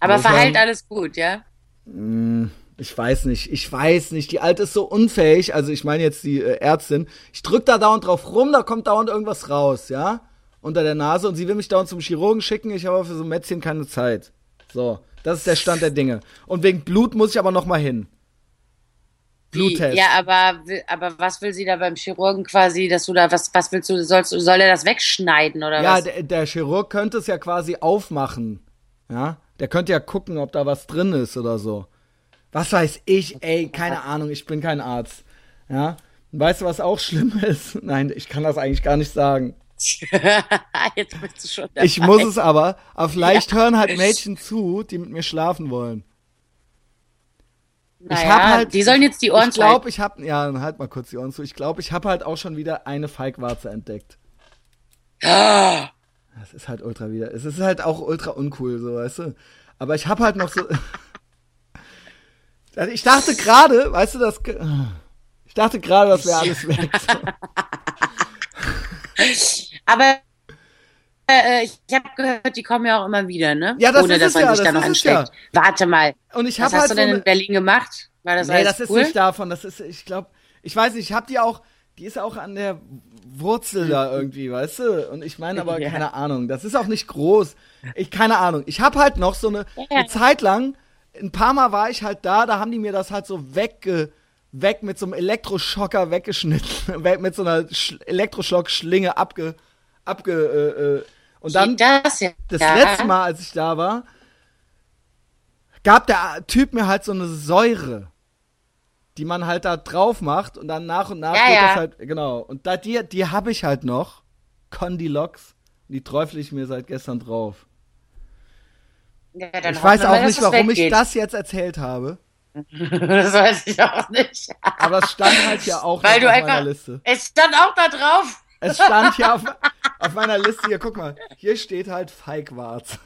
Aber insofern, verheilt alles gut, ja? Mh, mm, ich weiß nicht, ich weiß nicht. Die Alte ist so unfähig. Also ich meine jetzt die äh, Ärztin. Ich drück da dauernd drauf rum, da kommt dauernd irgendwas raus, ja? Unter der Nase und sie will mich dauernd zum Chirurgen schicken. Ich habe für so ein Mätzchen keine Zeit. So, das ist der Stand der Dinge. Und wegen Blut muss ich aber noch mal hin. Bluttest. Ja, aber, aber was will sie da beim Chirurgen quasi, dass du da, was, was willst du, sollst, soll er das wegschneiden oder ja, was? Ja, der, der Chirurg könnte es ja quasi aufmachen. Ja, der könnte ja gucken, ob da was drin ist oder so. Was weiß ich, ey, keine Ahnung, ich bin kein Arzt. Ja, weißt du, was auch schlimm (laughs) ist? Nein, ich kann das eigentlich gar nicht sagen. (laughs) Jetzt bist du schon dabei. Ich muss es aber, aber vielleicht ja. hören halt Mädchen zu, die mit mir schlafen wollen. Naja, ich hab halt, die sollen jetzt die Ohren Ich glaube, ich habe, ja, dann halt mal kurz die Ohren zu. Ich glaube, ich habe halt auch schon wieder eine Feigwarze entdeckt. Ah. Das ist halt ultra wieder. Es ist halt auch ultra uncool, so, weißt du. Aber ich habe halt noch so. (laughs) ich dachte gerade, weißt du, das. Ich dachte gerade, das wäre alles weg. So. (laughs) Aber äh, ich habe gehört, die kommen ja auch immer wieder, ne? Ja, das Ohne, ist dass man ja, sich da das noch ist es ja. ansteckt. Warte mal. Und ich Was habe hast halt du so denn eine, in Berlin gemacht? War das Nee, alles das ist cool? nicht davon. Das ist, ich glaube, ich weiß nicht, ich habe die auch, die ist auch an der Wurzel da irgendwie, weißt du? Und ich meine aber, (laughs) Ja. keine Ahnung, das ist auch nicht groß. Ich, keine Ahnung. Ich habe halt noch so eine, eine Zeit lang, ein paar Mal war ich halt da, da haben die mir das halt so wegge, weg mit so einem Elektroschocker weggeschnitten, (laughs) weg mit so einer Sch Elektroschockschlinge abge, abge, äh, äh, und dann, das, ja. das letzte Mal, als ich da war, gab der Typ mir halt so eine Säure, die man halt da drauf macht und dann nach und nach Ja, geht ja. das halt, genau. Und da, die, die habe ich halt noch, Condilox, die träufle ich mir seit gestern drauf. Ja, ich weiß auch mal, nicht, warum ich weggeht. das jetzt erzählt habe, (laughs) das weiß ich auch nicht. aber es stand halt hier auch Weil auf meiner einfach- Liste. Es stand auch da drauf. Es stand hier auf, auf meiner Liste, hier, guck mal, hier steht halt Feigwarz.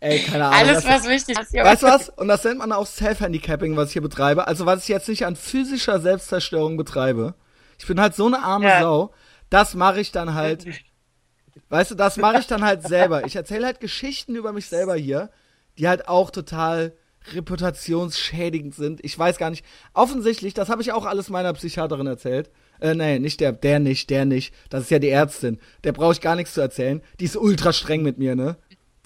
Ey, keine Ahnung. Alles, das- was wichtig ist. Weißt du was? Und das nennt man auch Self-Handicapping, was ich hier betreibe. Also was ich jetzt nicht an physischer Selbstzerstörung betreibe. Ich bin halt so eine arme Ja. Sau. Das mache ich dann halt. (laughs) Weißt du, das mache ich dann halt selber. Ich erzähle halt Geschichten über mich selber hier, die halt auch total reputationsschädigend sind. Ich weiß gar nicht. Offensichtlich, das habe ich auch alles meiner Psychiaterin erzählt. Äh, nee, nicht der, der nicht, der nicht. Das ist ja die Ärztin. Der brauche ich gar nichts zu erzählen. Die ist ultra streng mit mir, ne?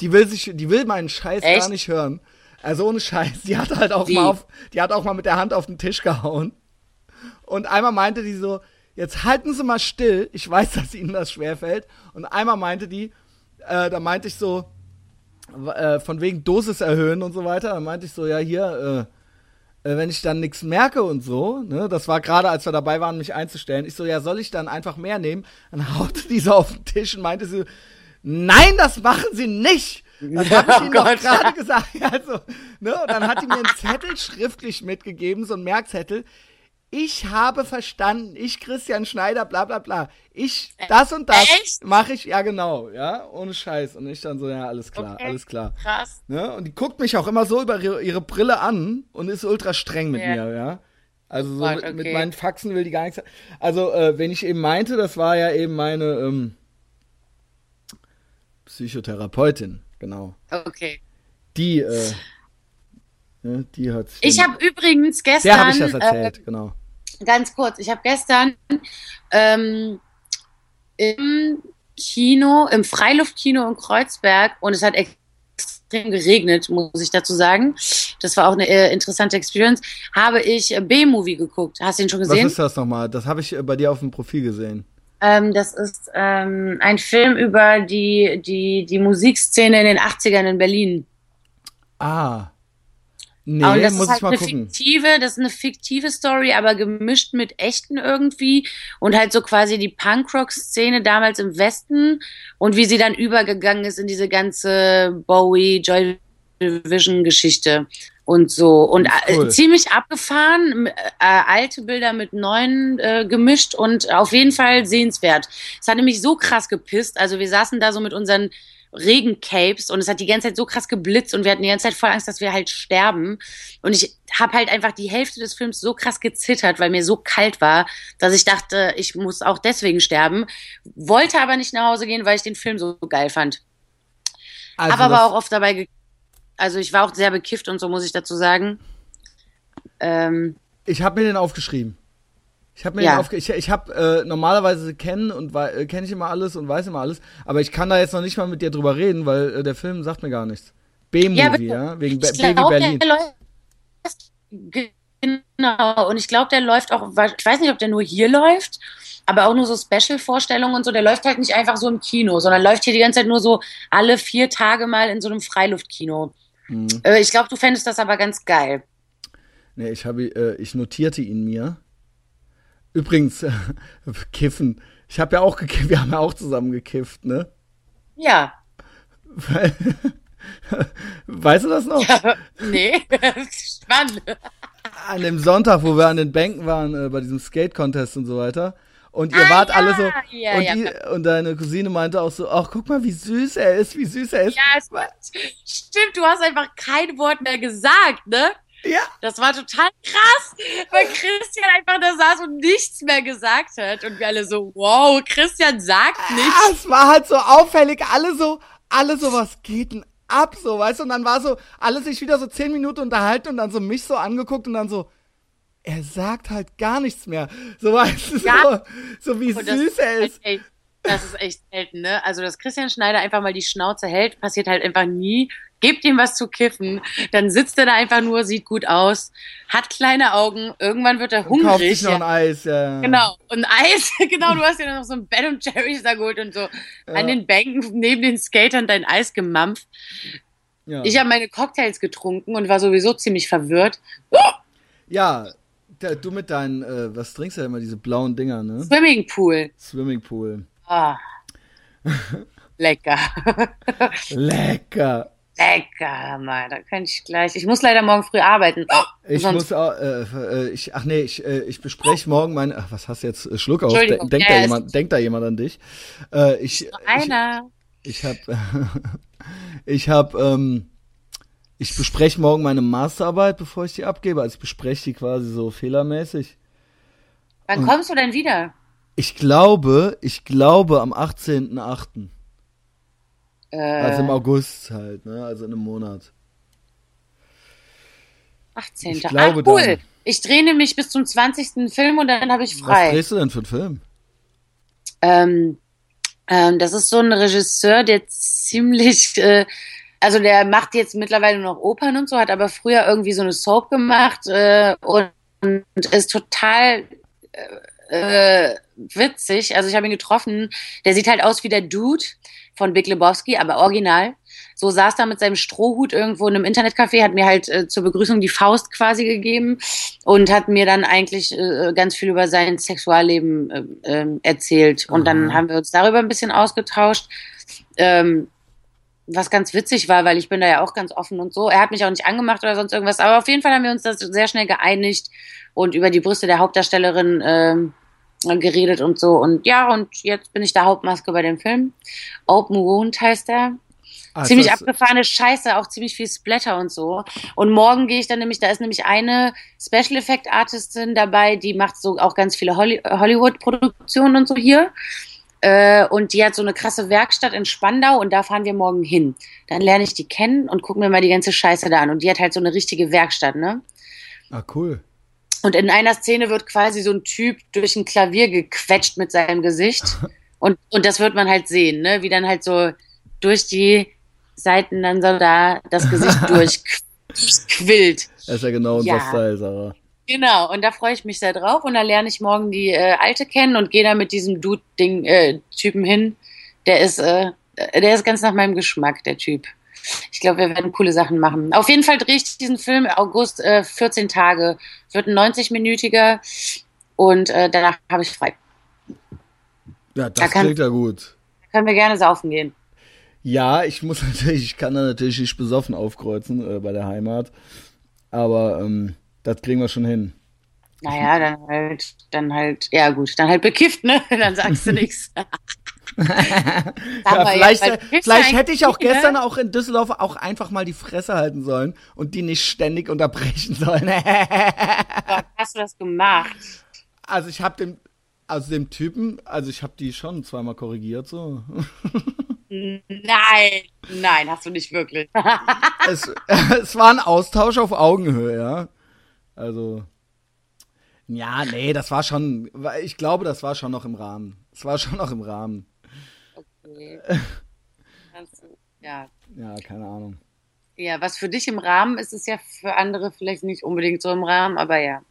Die will sich, die will meinen Scheiß Echt? gar nicht hören. Also ohne Scheiß. Die hat halt auch Wie? mal auf, die hat auch mal mit der Hand auf den Tisch gehauen. Und einmal meinte die so, jetzt halten Sie mal still. Ich weiß, dass Ihnen das schwerfällt. Und einmal meinte die, äh, da meinte ich so, äh, von wegen Dosis erhöhen und so weiter. Da meinte ich so, ja hier, äh, äh, wenn ich dann nichts merke und so, ne, das war gerade, als wir dabei waren, mich einzustellen. Ich so, ja, soll ich dann einfach mehr nehmen? Dann haute die so auf den Tisch und meinte so, nein, das machen Sie nicht. Das habe ich (laughs) Oh Gott. gerade gesagt. (laughs) Also, ne, und dann hat die mir einen Zettel schriftlich mitgegeben, so einen Merkzettel. Ich habe verstanden, ich Christian Schneider, bla bla bla. Ich, das und das mache ich, ja genau, ja, ohne Scheiß. Und ich dann so, ja, alles klar, Okay. alles klar. Krass. Ne? Und die guckt mich auch immer so über ihre, Brille an und ist ultra streng mit Ja. mir, ja. Also so Gott, mit, mit okay. meinen Faxen will die gar nichts. Also, äh, wenn ich eben meinte, das war ja eben meine ähm, Psychotherapeutin, genau. Okay. Die, äh, ne, die hat sich Ich habe übrigens gestern. Der habe ich das erzählt, genau. Ganz kurz, ich habe gestern ähm, im Kino, im Freiluftkino in Kreuzberg und es hat extrem geregnet, muss ich dazu sagen. Das war auch eine äh, interessante Experience. Habe ich äh, B-Movie geguckt. Hast du ihn schon Was gesehen? ist das nochmal? Das habe ich äh, bei dir auf dem Profil gesehen. Ähm, das ist ähm, ein Film über die, die, die Musikszene in den 80ern in Berlin. Ah. Nee, und das muss ist halt ich mal eine gucken. fiktive, das ist eine fiktive Story, aber gemischt mit echten irgendwie und halt so quasi die Punkrock-Szene damals im Westen und wie sie dann übergegangen ist in diese ganze Bowie, Joy Division-Geschichte und so und Cool. äh, ziemlich abgefahren, äh, alte Bilder mit neuen äh, gemischt und auf jeden Fall sehenswert. Es hat nämlich so krass gepisst, also wir saßen da so mit unseren Regencapes und es hat die ganze Zeit so krass geblitzt und wir hatten die ganze Zeit voll Angst, dass wir halt sterben. Und ich habe halt einfach die Hälfte des Films so krass gezittert, weil mir so kalt war, dass ich dachte, ich muss auch deswegen sterben. Wollte aber nicht nach Hause gehen, weil ich den Film so geil fand. Also aber das- auch oft dabei, ge also ich war auch sehr bekifft und so muss ich dazu sagen. Ähm, Ich habe mir den aufgeschrieben. Ich habe mir Ja. aufge ich, ich habe äh, normalerweise kennen und äh, kenne ich immer alles und weiß immer alles, aber ich kann da jetzt noch nicht mal mit dir drüber reden, weil äh, der Film sagt mir gar nichts. B-Movie, Ja, ja, wegen Baby glaube, Berlin. der läuft genau und ich glaube, der läuft auch, ich weiß nicht, ob der nur hier läuft, aber auch nur so Special-Vorstellungen und so. Der läuft halt nicht einfach so im Kino, sondern läuft hier die ganze Zeit nur so alle vier Tage mal in so einem Freiluftkino. Hm. Äh, ich glaube, du fändest das aber ganz geil. Nee, ich habe äh, ich notierte ihn mir. Übrigens (laughs) kiffen. Ich habe ja auch gekifft, wir haben ja auch zusammen gekifft, ne? Ja. (laughs) Weißt du das noch? nee, (laughs) spannend. An dem Sonntag, wo wir an den Bänken waren, äh, bei diesem Skate-Contest und so weiter. Und ihr Ah, wart ja, alle so. ja, und, ja, die, und deine Cousine meinte auch so: Ach, guck mal, wie süß er ist, wie süß er ist. Ja, es, stimmt, du hast einfach kein Wort mehr gesagt, ne? Ja. Das war total krass, weil Christian einfach da saß und nichts mehr gesagt hat. Und wir alle so, wow, Christian sagt Ja, nichts. es war halt so auffällig, alle so, alle so, was geht denn ab, so, weißt du, und dann war so, alle sich wieder so zehn Minuten unterhalten und dann so mich so angeguckt und dann so, er sagt halt gar nichts mehr. So, weißt du, so, Ja. so wie Und das süß er halt ist. echt- Das ist echt selten, ne? Also, dass Christian Schneider einfach mal die Schnauze hält, passiert halt einfach nie. Gebt ihm was zu kiffen, dann sitzt er da einfach nur, sieht gut aus, hat kleine Augen, irgendwann wird er Und kauft hungrig. sich noch ein Ja. Eis, ja. Genau, und Eis, (laughs) genau, du hast ja noch so ein Ben und Jerry's da geholt und so an den Bänken neben den Skatern dein Eis gemampft. Ja, Ich habe meine Cocktails getrunken und war sowieso ziemlich verwirrt. ja der, du mit deinen, äh, was trinkst du ja immer, diese blauen Dinger, ne? Swimmingpool. Swimmingpool. Ah. Lecker. Lecker. Lecker, Mann. Da kann ich gleich. Ich muss leider morgen früh arbeiten. Ich Sonst- muss auch, äh, äh, ich, ach nee, ich, äh, ich bespreche morgen meine, ach, was hast du jetzt, Äh, Schluck auf, Entschuldigung, denkt ja, da jemand, denkt da jemand an dich? Äh, ich, ich, Einer. ich hab, (laughs) ich hab, ähm, ich bespreche morgen meine Masterarbeit, bevor ich die abgebe, also ich bespreche die quasi so fehlermäßig. Wann kommst du denn wieder? Ich glaube, ich glaube am 18.8., Äh, also im August halt, ne, also in einem Monat. 18. ich glaube Ach, cool. dann. Ich drehe nämlich bis zum 20. Film und dann habe ich Was frei. drehst du denn für einen Film? Ähm, ähm, das ist so ein Regisseur, der ziemlich, äh, also der macht jetzt mittlerweile noch Opern und so, hat aber früher irgendwie so eine Soap gemacht äh, und, und ist total äh, äh, witzig. Also ich habe ihn getroffen. Der sieht halt aus wie der Dude von Big Lebowski, aber original. So saß da mit seinem Strohhut irgendwo in einem Internetcafé, hat mir halt äh, zur Begrüßung die Faust quasi gegeben und hat mir dann eigentlich äh, ganz viel über sein Sexualleben äh, ähm, erzählt. Und dann Aha. haben wir uns darüber ein bisschen ausgetauscht. Ähm, was ganz witzig war, weil ich bin da ja auch ganz offen und so. Er hat mich auch nicht angemacht oder sonst irgendwas, aber auf jeden Fall haben wir uns das sehr schnell geeinigt und über die Brüste der Hauptdarstellerin ähm, geredet und so. Und ja, und jetzt bin ich da Hauptmaske bei dem Film. Open Wound heißt er. Ah, ziemlich abgefahrene Scheiße, auch ziemlich viel Splatter und so. Und morgen gehe ich dann nämlich, da ist nämlich eine Special Effect Artistin dabei, die macht so auch ganz viele Holly Hollywood-Produktionen und so hier. Äh, und die hat so eine krasse Werkstatt in Spandau und da fahren wir morgen hin. Dann lerne ich die kennen und gucken mir mal die ganze Scheiße da an. Und die hat halt so eine richtige Werkstatt, ne? Ah, cool. Und in einer Szene wird quasi so ein Typ durch ein Klavier gequetscht mit seinem Gesicht. (laughs) Und, und das wird man halt sehen, ne? Wie dann halt so durch die Seiten dann so da das Gesicht durch, (laughs) durchquillt. Das ist ja genau unser Ja. Style, Sarah. Genau, und da freue ich mich sehr drauf. Und da lerne ich morgen die äh, Alte kennen und gehe da mit diesem Dude-Ding, äh, Typen hin. Der ist, äh, der ist ganz nach meinem Geschmack, der Typ. Ich glaube, wir werden coole Sachen machen. Auf jeden Fall drehe ich diesen Film August äh, 14 Tage. Wird ein 90-minütiger und äh, danach habe ich frei. Ja, Da das kann- klingt ja gut. Da können wir gerne saufen gehen. Ja, ich muss (laughs) natürlich, ich kann da natürlich nicht besoffen aufkreuzen äh, bei der Heimat. Aber ähm, das kriegen wir schon hin. Naja, dann halt, dann halt, ja gut, dann halt bekifft, ne? (laughs) Dann sagst du (laughs) nichts. (laughs) Ja, vielleicht äh, vielleicht hätte ich auch gestern ne? auch in Düsseldorf auch einfach mal die Fresse halten sollen und die nicht ständig unterbrechen sollen. Warum (laughs) hast du das gemacht? also ich habe dem, also dem Typen, also ich habe die schon zweimal korrigiert so. Nein, nein, hast du nicht wirklich. (laughs) es, es war ein Austausch auf Augenhöhe, ja. Also. Ja, nee, das war schon, ich glaube, das war schon noch im Rahmen. Es war schon noch im Rahmen. (laughs) Ja. Ja, keine Ahnung. ja, was für dich im Rahmen ist, ist ja für andere vielleicht nicht unbedingt so im Rahmen, aber ja.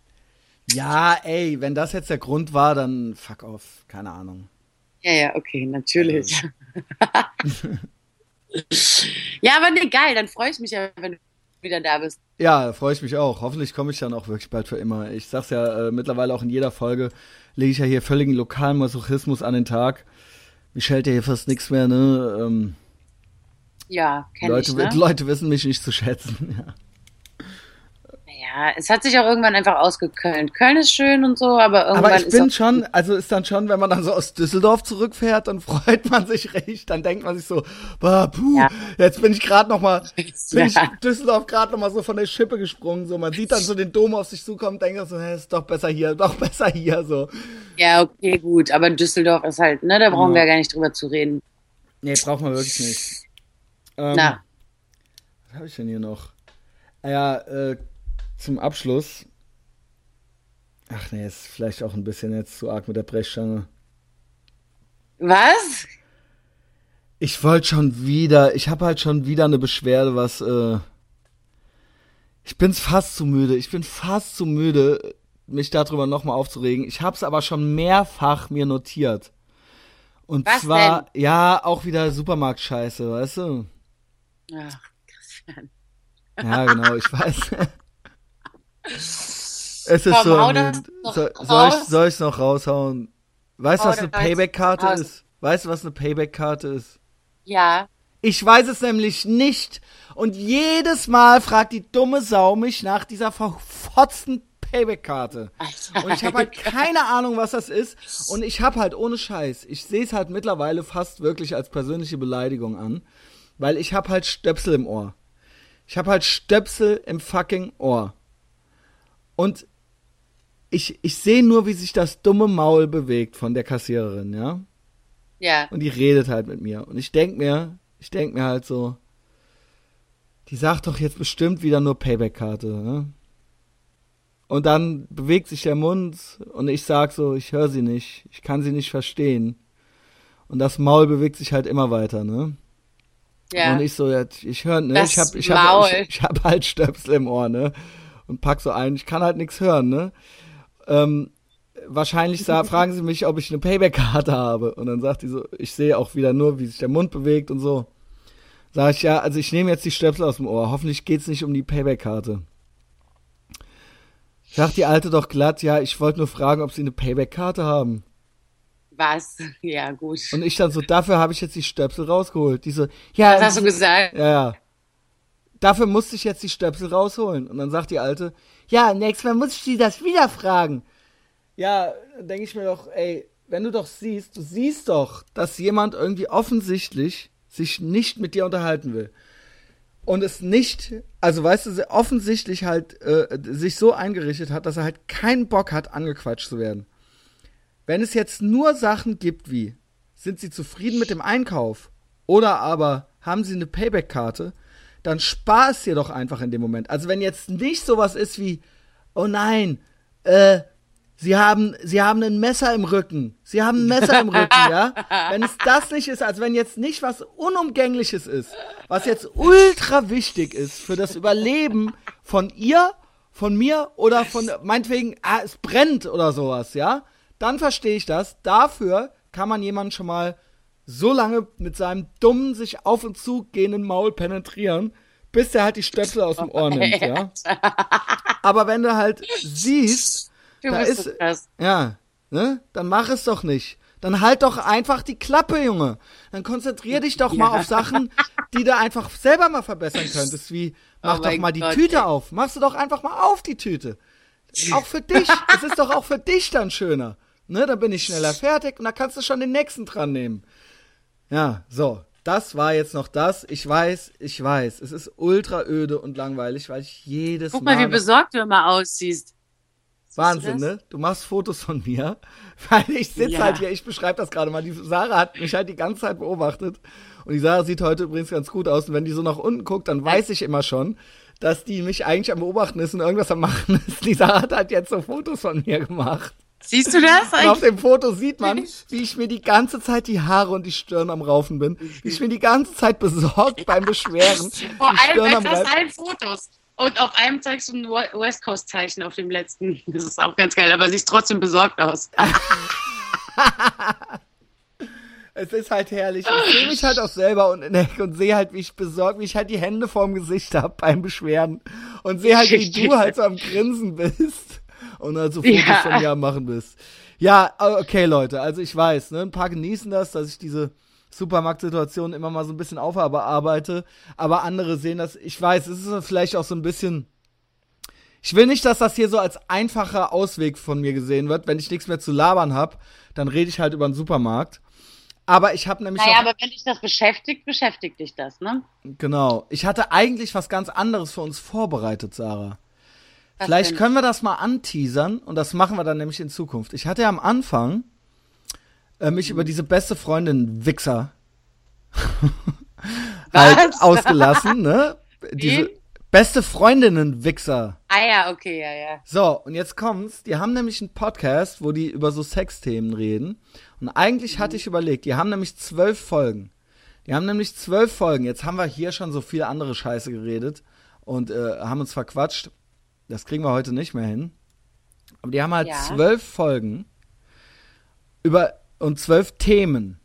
Ja, ey, wenn das jetzt der Grund war, dann fuck off. Keine Ahnung. Ja, ja, okay, natürlich. (laughs) ja, aber nee, geil, dann freue ich mich ja, wenn du wieder da bist. Ja, freue ich mich auch. Hoffentlich komme ich dann auch wirklich bald für immer. Ich sag's ja äh, mittlerweile auch in jeder Folge, lege ich ja hier völligen lokalen Masochismus an den Tag. Mich hält ja hier fast nichts mehr, ne? Ähm, Ja, kenn Leute, ich, ne? Leute wissen mich nicht zu schätzen. (laughs) Ja. Ja, es hat sich auch irgendwann einfach ausgekölnt. Köln ist schön und so, aber irgendwann Aber ich ist bin schon, also ist dann schon, wenn man dann so aus Düsseldorf zurückfährt, dann (laughs) freut man sich recht. Dann denkt man sich so, bah, puh, Ja. jetzt bin ich gerade noch mal, (laughs) bin ich Ja. in Düsseldorf gerade noch mal so von der Schippe gesprungen. So, man sieht dann so den Dom auf sich zukommen, denkt so, hey, ist doch besser hier, doch (laughs) besser hier. So, Ja, okay, gut. Aber Düsseldorf ist halt, ne, da brauchen Ja. wir ja gar nicht drüber zu reden. nee, braucht man wirklich nicht. Ähm, Na, Was habe ich denn hier noch? Ah ja, äh, zum Abschluss. Ach nee, ist vielleicht auch ein bisschen jetzt zu arg mit der Brechstange. was? Ich wollte schon wieder, ich habe halt schon wieder eine Beschwerde, was, äh, ich bin's fast zu müde, ich bin fast zu müde, mich darüber nochmal aufzuregen. Ich hab's aber schon mehrfach mir notiert. Und Was zwar, ja, auch wieder Supermarktscheiße, weißt du? Ach, Christian. Ja, genau, ich weiß. (laughs) es ist Komm, so. Soll, soll, ich, soll ich's noch raushauen? Weißt du, was eine Payback-Karte raus. ist? Weißt du, was eine Payback-Karte ist? Ja. Ich weiß es nämlich nicht. Und jedes Mal fragt die dumme Sau mich nach dieser verfotzten Payback-Karte. Und ich habe halt (laughs) keine Ahnung, was das ist. Und ich habe halt ohne Scheiß, ich sehe es halt mittlerweile fast wirklich als persönliche Beleidigung an, weil ich habe halt Stöpsel im Ohr. Ich habe halt Stöpsel im fucking Ohr. Und ich, ich sehe nur, wie sich das dumme Maul bewegt von der Kassiererin, ja? Ja. Und die redet halt mit mir. Und ich denk mir, ich denk mir halt so, die sagt doch jetzt bestimmt wieder nur Payback-Karte, ne? Und dann bewegt sich der Mund und ich sag so, ich höre sie nicht, ich kann sie nicht verstehen. Und das Maul bewegt sich halt immer weiter, ne? Ja. Und ich so, jetzt, ich höre, ne, Das ich hab, ich hab, ich, ich hab halt Stöpsel im Ohr, ne? Und pack so ein, ich kann halt nichts hören, ne? Ähm, wahrscheinlich sa- (laughs) fragen sie mich, ob ich eine Payback-Karte habe. Und dann sagt die so, ich sehe auch wieder nur, wie sich der Mund bewegt und so. Sag ich, ja, also ich nehme jetzt die Stöpsel aus dem Ohr. Hoffentlich geht's nicht um die Payback-Karte. Sagt die Alte doch glatt, ja, ich wollte nur fragen, ob sie eine Payback-Karte haben. Was? (laughs) Ja, gut. Und ich dann so, dafür habe ich jetzt die Stöpsel rausgeholt. Die so, ja, Was hast du gesagt? ja, ja. Dafür musste ich jetzt die Stöpsel rausholen. Und dann sagt die Alte, ja, nächstes Mal muss ich sie das wieder fragen. Ja, denke ich mir doch, ey, wenn du doch siehst, du siehst doch, dass jemand irgendwie offensichtlich sich nicht mit dir unterhalten will. Und es nicht, also weißt du, offensichtlich halt äh, sich so eingerichtet hat, dass er halt keinen Bock hat, angequatscht zu werden. Wenn es jetzt nur Sachen gibt wie, sind sie zufrieden mit dem Einkauf oder aber haben sie eine Payback-Karte, dann spar es dir doch einfach in dem Moment. Also wenn jetzt nicht sowas ist wie, oh nein, äh, sie haben, sie haben ein Messer im Rücken, sie haben ein Messer im Rücken, ja? (laughs) Wenn es das nicht ist, also wenn jetzt nicht was Unumgängliches ist, was jetzt ultra wichtig ist für das Überleben von ihr, von mir oder von, meinetwegen, ah, es brennt oder sowas, ja? Dann verstehe ich das. Dafür kann man jemanden schon mal so lange mit seinem dummen, sich auf und zu gehenden Maul penetrieren, bis er halt die Stöpsel aus dem Ohr nimmt, ja. (laughs) Aber wenn du halt siehst, Du da ist, ja, ne, dann mach es doch nicht. Dann halt doch einfach die Klappe, Junge. Dann konzentrier dich doch mal Ja. auf Sachen, die du einfach selber mal verbessern könntest, wie mach Oh doch mal die Gott, Tüte ey. auf. Machst du doch einfach mal auf die Tüte. Auch für dich. Es ist doch auch für dich dann schöner. Ne, dann bin ich schneller fertig und dann kannst du schon den nächsten dran nehmen. Ja, so. Das war jetzt noch das. Ich weiß, ich weiß. Es ist ultra öde und langweilig, weil ich jedes Guck mal, wie noch- besorgt du immer aussiehst. Siehst du Wahnsinn, das? ne? Du machst Fotos von mir, (laughs) weil ich sitze Ja. halt hier, ich beschreibe das gerade mal. Die Sarah hat mich halt die ganze Zeit beobachtet. Und die Sarah sieht heute übrigens ganz gut aus. Und wenn die so nach unten guckt, dann weiß ich immer schon, dass die mich eigentlich am Beobachten ist und irgendwas am Machen ist. Die Sarah hat halt jetzt so Fotos von mir gemacht. Siehst du das? Und auf dem Foto sieht man, wie ich mir die ganze Zeit die Haare und die Stirn am Raufen bin. Wie ich mir die ganze Zeit besorgt beim Beschweren (laughs) Vor allem bei fast allen Fotos. Und auf einem zeigst du ein West Coast Zeichen auf dem letzten. Das ist auch ganz geil, aber siehst trotzdem besorgt aus. (laughs) Es ist halt herrlich. Ich sehe mich halt auch selber und, und sehe halt, wie ich besorgt, wie ich halt die Hände vorm Gesicht hab beim Beschweren. Und sehe halt, wie du halt so am Grinsen bist. Und halt so Fotos Ja. von mir am machen bist. Ja, okay, Leute. Also ich weiß, ne, ein paar genießen das, dass ich diese Supermarktsituation immer mal so ein bisschen aufarbeite. Aber andere sehen das, ich weiß, es ist vielleicht auch so ein bisschen, Ich will nicht, dass das hier so als einfacher Ausweg von mir gesehen wird. Wenn ich nichts mehr zu labern habe, dann rede ich halt über den Supermarkt. Aber ich habe nämlich. Naja, aber wenn dich das beschäftigt, beschäftigt dich das, ne? Genau. Ich hatte eigentlich was ganz anderes für uns vorbereitet, Sarah. Was Vielleicht denn? können wir das mal anteasern und das machen wir dann nämlich in Zukunft. Ich hatte ja am Anfang äh, mich über diese beste Freundin Wichser (laughs) halt ausgelassen, ne? Diese beste Freundinnen Wichser. Ah ja, okay, ja, ja. So, und jetzt kommt's. Die haben nämlich einen Podcast, wo die über so Sexthemen reden. Und eigentlich hatte ich überlegt, die haben nämlich zwölf Folgen. Die haben nämlich zwölf Folgen. Jetzt haben wir hier schon so viel andere Scheiße geredet und äh, haben uns verquatscht. Das kriegen wir heute nicht mehr hin. Aber die haben halt Ja. zwölf Folgen über und zwölf Themen,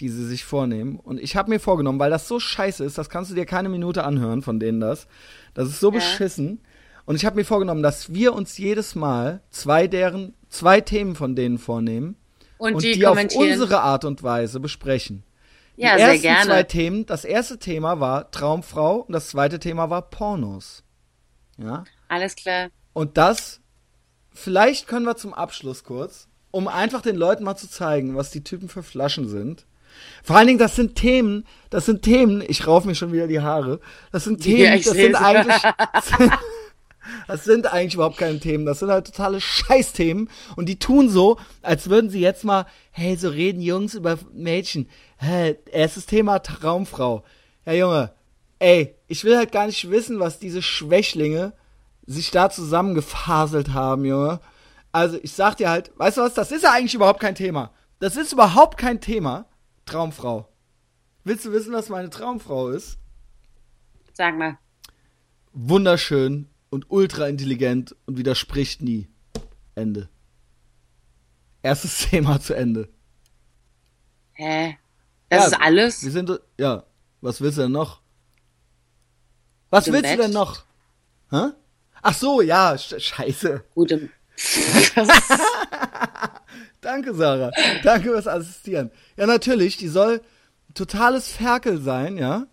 die sie sich vornehmen. Und ich habe mir vorgenommen, weil das so scheiße ist, das kannst du dir keine Minute anhören von denen das. Das ist so Ja. beschissen. Und ich habe mir vorgenommen, dass wir uns jedes Mal zwei deren, zwei Themen von denen vornehmen Und, und die, die, auf unsere Art und Weise besprechen. ja, die sehr ersten gerne. zwei Themen, das erste Thema war Traumfrau und das zweite Thema war Pornos. Ja. Alles klar. Und das, vielleicht können wir zum Abschluss kurz, um einfach den Leuten mal zu zeigen, was die Typen für Flaschen sind. Vor allen Dingen, das sind Themen, das sind Themen, ich rauf mir schon wieder die Haare, das sind Themen, Ja, das sind eigentlich, (laughs) das sind eigentlich überhaupt keine Themen, das sind halt totale Scheißthemen und die tun so, als würden sie jetzt mal, hey, so reden Jungs über Mädchen. Hä, erstes Thema Traumfrau. Ja, Junge, ey, ich will halt gar nicht wissen, was diese Schwächlinge sich da zusammengefaselt haben, Junge. Also, ich sag dir halt, weißt du was, das ist ja eigentlich überhaupt kein Thema. Das ist überhaupt kein Thema. Traumfrau. Willst du wissen, was meine Traumfrau ist? Sag mal. Wunderschön und ultra intelligent und widerspricht nie. Ende. Erstes (laughs) Thema zu Ende. Hä? Das Ja, ist alles? Wir sind, ja. Was willst du denn noch? Was Im willst Bett? du denn noch? Hä? Ach so, ja, sch scheiße. Gut. im- (laughs) Danke, Sarah. Danke fürs Assistieren. Ja, natürlich, die soll totales Ferkel sein, ja?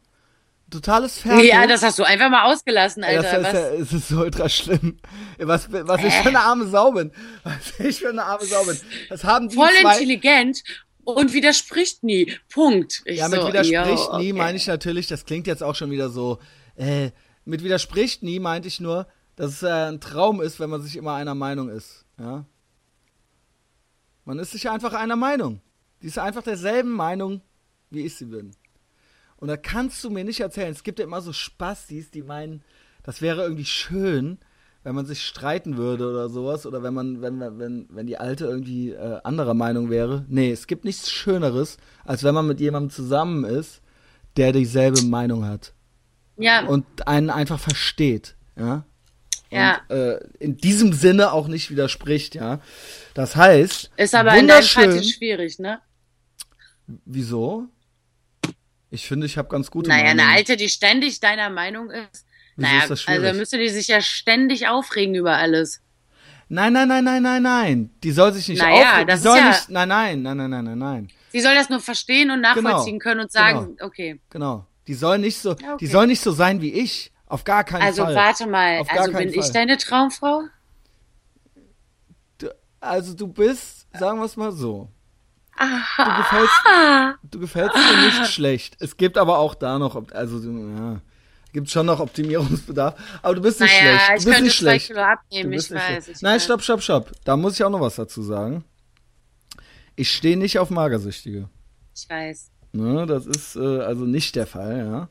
Totales Ferkel. ja, das hast du einfach mal ausgelassen, Alter. das ist, Was? ja, es ist so ultra schlimm. Was, was ich für eine arme Sau bin. Was ich für eine arme Sau bin. Das haben die Voll zwei. intelligent und widerspricht nie. Punkt. Ich Ja, mit so, widerspricht jo, nie okay. meine ich natürlich, das klingt jetzt auch schon wieder so, äh, mit widerspricht nie meinte ich nur, dass es äh, ein Traum ist, wenn man sich immer einer Meinung ist, ja. Man ist sich einfach einer Meinung. Die ist einfach derselben Meinung, wie ich sie bin. Und da kannst du mir nicht erzählen, es gibt ja immer so Spastis, die meinen, das wäre irgendwie schön, wenn man sich streiten würde oder sowas, oder wenn man, wenn, wenn, wenn, die Alte irgendwie äh, anderer Meinung wäre. Nee, es gibt nichts Schöneres, als wenn man mit jemandem zusammen ist, der dieselbe Meinung hat Ja, und einen einfach versteht, ja. Ja. Und äh, in diesem Sinne auch nicht widerspricht, ja. Das heißt, ist aber in deinem Fall schwierig, ne? Wieso? Ich finde, ich habe ganz gute Naja, eine Meinung. Alte, die ständig deiner Meinung ist. Wieso naja, ist das schwierig? also müsste die sich ja ständig aufregen über alles. Nein, nein, nein, nein, nein, nein. Die soll sich nicht Naja, aufregen. das Die ist soll ja- nicht. Nein, nein, nein, nein, nein, nein, nein. Sie soll das nur verstehen und nachvollziehen Genau, können und sagen, okay. Genau. Die soll nicht so. Ja, okay. Die soll nicht so sein wie ich. Auf gar keinen Also Fall. warte mal, also bin ich Fall. deine Traumfrau? Du, also du bist, sagen wir es mal so. Du Aha. gefällst, du gefällst mir nicht schlecht. Es gibt aber auch da noch, also ja, gibt schon noch Optimierungsbedarf. Aber du bist nicht Naja, schlecht. Du ich bist könnte nicht schlecht. Kilo Du abnehmen, bist ich nicht weiß. schlecht. Ich Nein, weiß. stopp, stopp, stopp. Da muss ich auch noch was dazu sagen. Ich stehe nicht auf Magersüchtige. Ich weiß. Ne, das ist äh, also nicht der Fall, ja.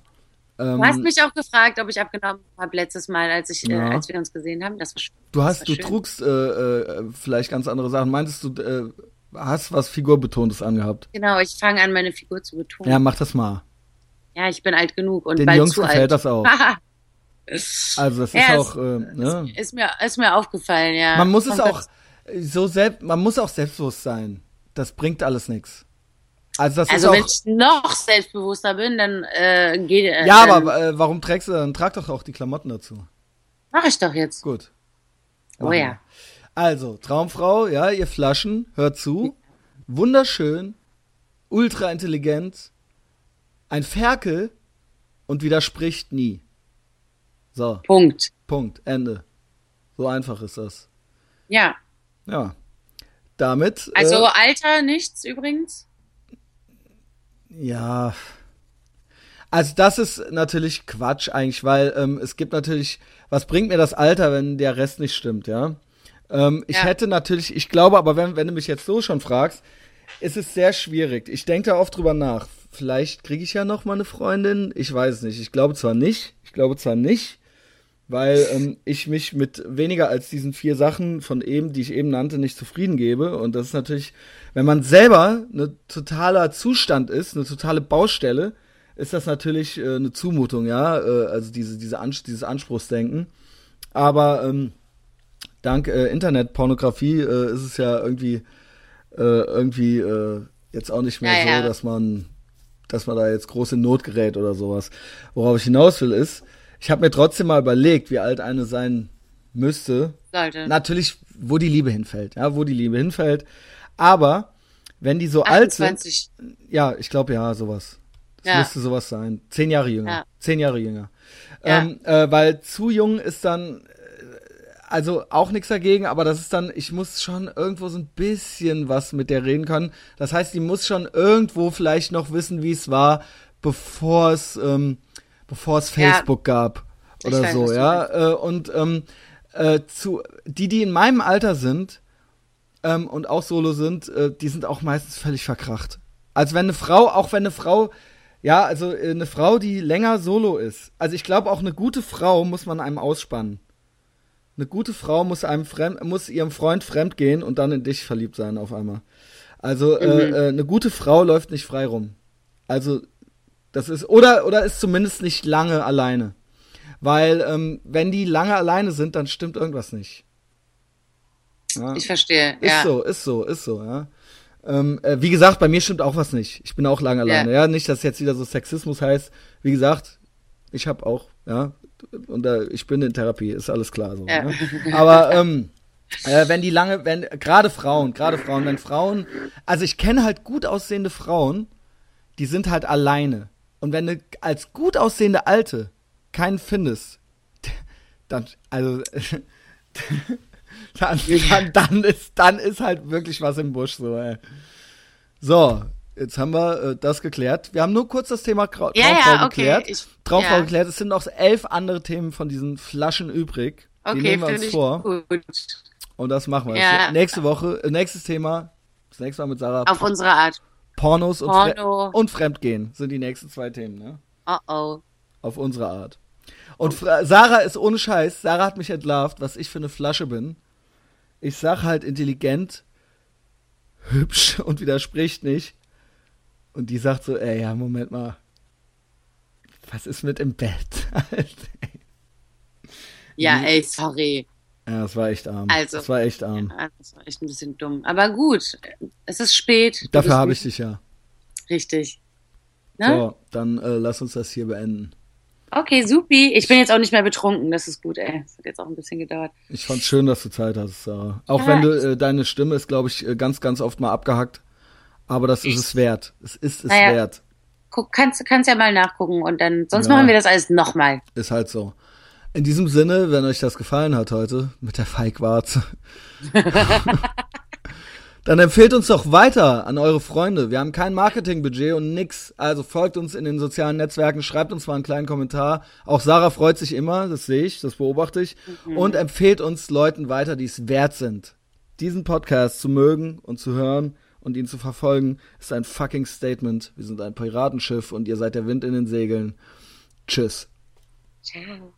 Ähm, Du hast mich auch gefragt, ob ich abgenommen habe letztes Mal, als ich, Ja. äh, als wir uns gesehen haben. Das war du hast, du schön. trugst äh, äh, vielleicht ganz andere Sachen. Meintest du, äh, hast was Figurbetontes angehabt? Genau, ich fange an, meine Figur zu betonen. Ja, Ja, mach das mal. ich bin alt genug und Den bald Jungs zu gefällt alt. das auch. (laughs) Also das ist Ja, auch, äh, ne? ist mir ist mir aufgefallen, ja. Man muss es Von auch äh, so selbst, man muss auch selbstbewusst sein. Das bringt alles nichts. Also das Also wenn ich noch selbstbewusster bin, dann äh, geht äh, Ja, dann aber äh, warum trägst du dann? Trag doch auch die Klamotten dazu. mach ich doch jetzt. Gut. Oh Machen ja. wir. Also, Traumfrau, ja, ihr Flaschen, hört zu. Wunderschön, ultra intelligent, ein Ferkel und widerspricht nie. So, Punkt. Punkt, Ende. So einfach ist das. Ja. Ja. Damit. Also äh, Alter nichts übrigens? Ja. Also das ist natürlich Quatsch eigentlich, weil ähm, es gibt natürlich, was bringt mir das Alter, wenn der Rest nicht stimmt, ja? Ähm, ich ja. hätte natürlich, ich glaube aber, wenn, wenn du mich jetzt so schon fragst, ist es sehr schwierig. Ich denke da oft drüber nach. Vielleicht kriege ich ja noch mal eine Freundin. Ich weiß es nicht. Ich glaube zwar nicht. Ich glaube zwar nicht, weil ähm, ich mich mit weniger als diesen vier Sachen von eben, die ich eben nannte, nicht zufrieden gebe. Und das ist natürlich, wenn man selber ein totaler Zustand ist, eine totale Baustelle, ist das natürlich äh, eine Zumutung, ja. Äh, also diese, diese Ans dieses Anspruchsdenken. Aber ähm, dank äh, Internetpornografie äh, ist es ja irgendwie äh, irgendwie äh, jetzt auch nicht mehr ja, so, ja. dass man dass man da jetzt groß in Not gerät oder sowas. Worauf ich hinaus will ist, ich habe mir trotzdem mal überlegt, wie alt eine sein müsste. Sollte. Natürlich, wo die Liebe hinfällt, ja, wo die Liebe hinfällt. Aber wenn die so 28. alt sind, ja, ich glaube ja, sowas. Das ja. müsste sowas sein. Zehn Jahre jünger. Ja. Zehn Jahre jünger. Ja. Ähm, äh, weil zu jung ist dann also auch nichts dagegen, aber das ist dann, ich muss schon irgendwo so ein bisschen was mit der reden können. Das heißt, die muss schon irgendwo vielleicht noch wissen, wie es war, bevor es, ähm, bevor es Facebook gab oder weiß, so, ja. Äh, und ähm, äh, zu die, die in meinem Alter sind ähm, und auch Solo sind, äh, die sind auch meistens völlig verkracht. Als wenn eine Frau, auch wenn eine Frau ja, also äh, eine Frau, die länger solo ist. Also ich glaube, auch eine gute Frau muss man einem ausspannen. Eine gute Frau muss einem fremd, muss ihrem Freund fremd gehen und dann in dich verliebt sein auf einmal. Also äh, mhm. äh, eine gute Frau läuft nicht frei rum. Also das ist oder oder ist zumindest nicht lange alleine, weil ähm, wenn die lange alleine sind, dann stimmt irgendwas nicht. Ja? Ich verstehe. Ist ja. so, ist so, ist so. Ja. Ähm, äh, wie gesagt, bei mir stimmt auch was nicht. Ich bin auch lange alleine. Ja, ja nicht, dass jetzt wieder so Sexismus heißt. Wie gesagt, ich habe auch ja und äh, ich bin in Therapie, ist alles klar so. Ja. Ne? Aber ähm, äh, wenn die lange, wenn gerade Frauen, gerade Frauen, wenn Frauen, also ich kenne halt gut aussehende Frauen, die sind halt alleine. Und wenn du als gut aussehende Alte keinen findest, (laughs) dann, also, (laughs) dann, dann, dann, ist, dann ist halt wirklich was im Busch so, ey. So, Jetzt haben wir äh, das geklärt. Wir haben nur kurz das Thema Trau ja, Traumfrau ja, okay. geklärt. Ich, Traumfrau ja. geklärt. Es sind noch elf andere Themen von diesen Flaschen übrig. Okay, Die nehmen wir uns vor. Gut. Und das machen wir. Ja. Nächste Woche, äh, nächstes Thema. Das nächste Mal mit Sarah. Auf unsere Art. Pornos und, Porno. Fre und Fremdgehen sind die nächsten zwei Themen, ne? Oh oh. Auf unsere Art. Und oh. Sarah ist ohne Scheiß. Sarah hat mich entlarvt, was ich für eine Flasche bin. Ich sag halt intelligent, hübsch (laughs) und widerspricht nicht. Und die sagt so, ey, ja, Moment mal. Was ist mit im Bett? (laughs) ja, ey, sorry. Ja, das war echt arm. Also, das war echt arm. Ja, das war echt ein bisschen dumm. Aber gut, es ist spät. Dafür habe ich dich ja. Richtig. Ne? So, dann äh, lass uns das hier beenden. Okay, supi. Ich bin jetzt auch nicht mehr betrunken. Das ist gut, ey. Das hat jetzt auch ein bisschen gedauert. Ich fand's schön, dass du Zeit hast, Sarah. Auch ja, wenn du, äh, deine Stimme ist, glaube ich, äh, ganz, ganz oft mal abgehackt. Aber das ist es wert. Es ist es naja, wert. Guck, kannst, kannst ja mal nachgucken und dann, sonst ja. machen wir das alles nochmal. Ist halt so. In diesem Sinne, wenn euch das gefallen hat heute mit der Feigwarze, (laughs) (laughs) dann empfehlt uns doch weiter an eure Freunde. Wir haben kein Marketingbudget und nix. Also folgt uns in den sozialen Netzwerken, schreibt uns mal einen kleinen Kommentar. Auch Sarah freut sich immer, das sehe ich, das beobachte ich. Mhm. Und empfehlt uns Leuten weiter, die es wert sind, diesen Podcast zu mögen und zu hören und ihn zu verfolgen, ist ein fucking Statement. Wir sind ein Piratenschiff und ihr seid der Wind in den Segeln. Tschüss. Ciao.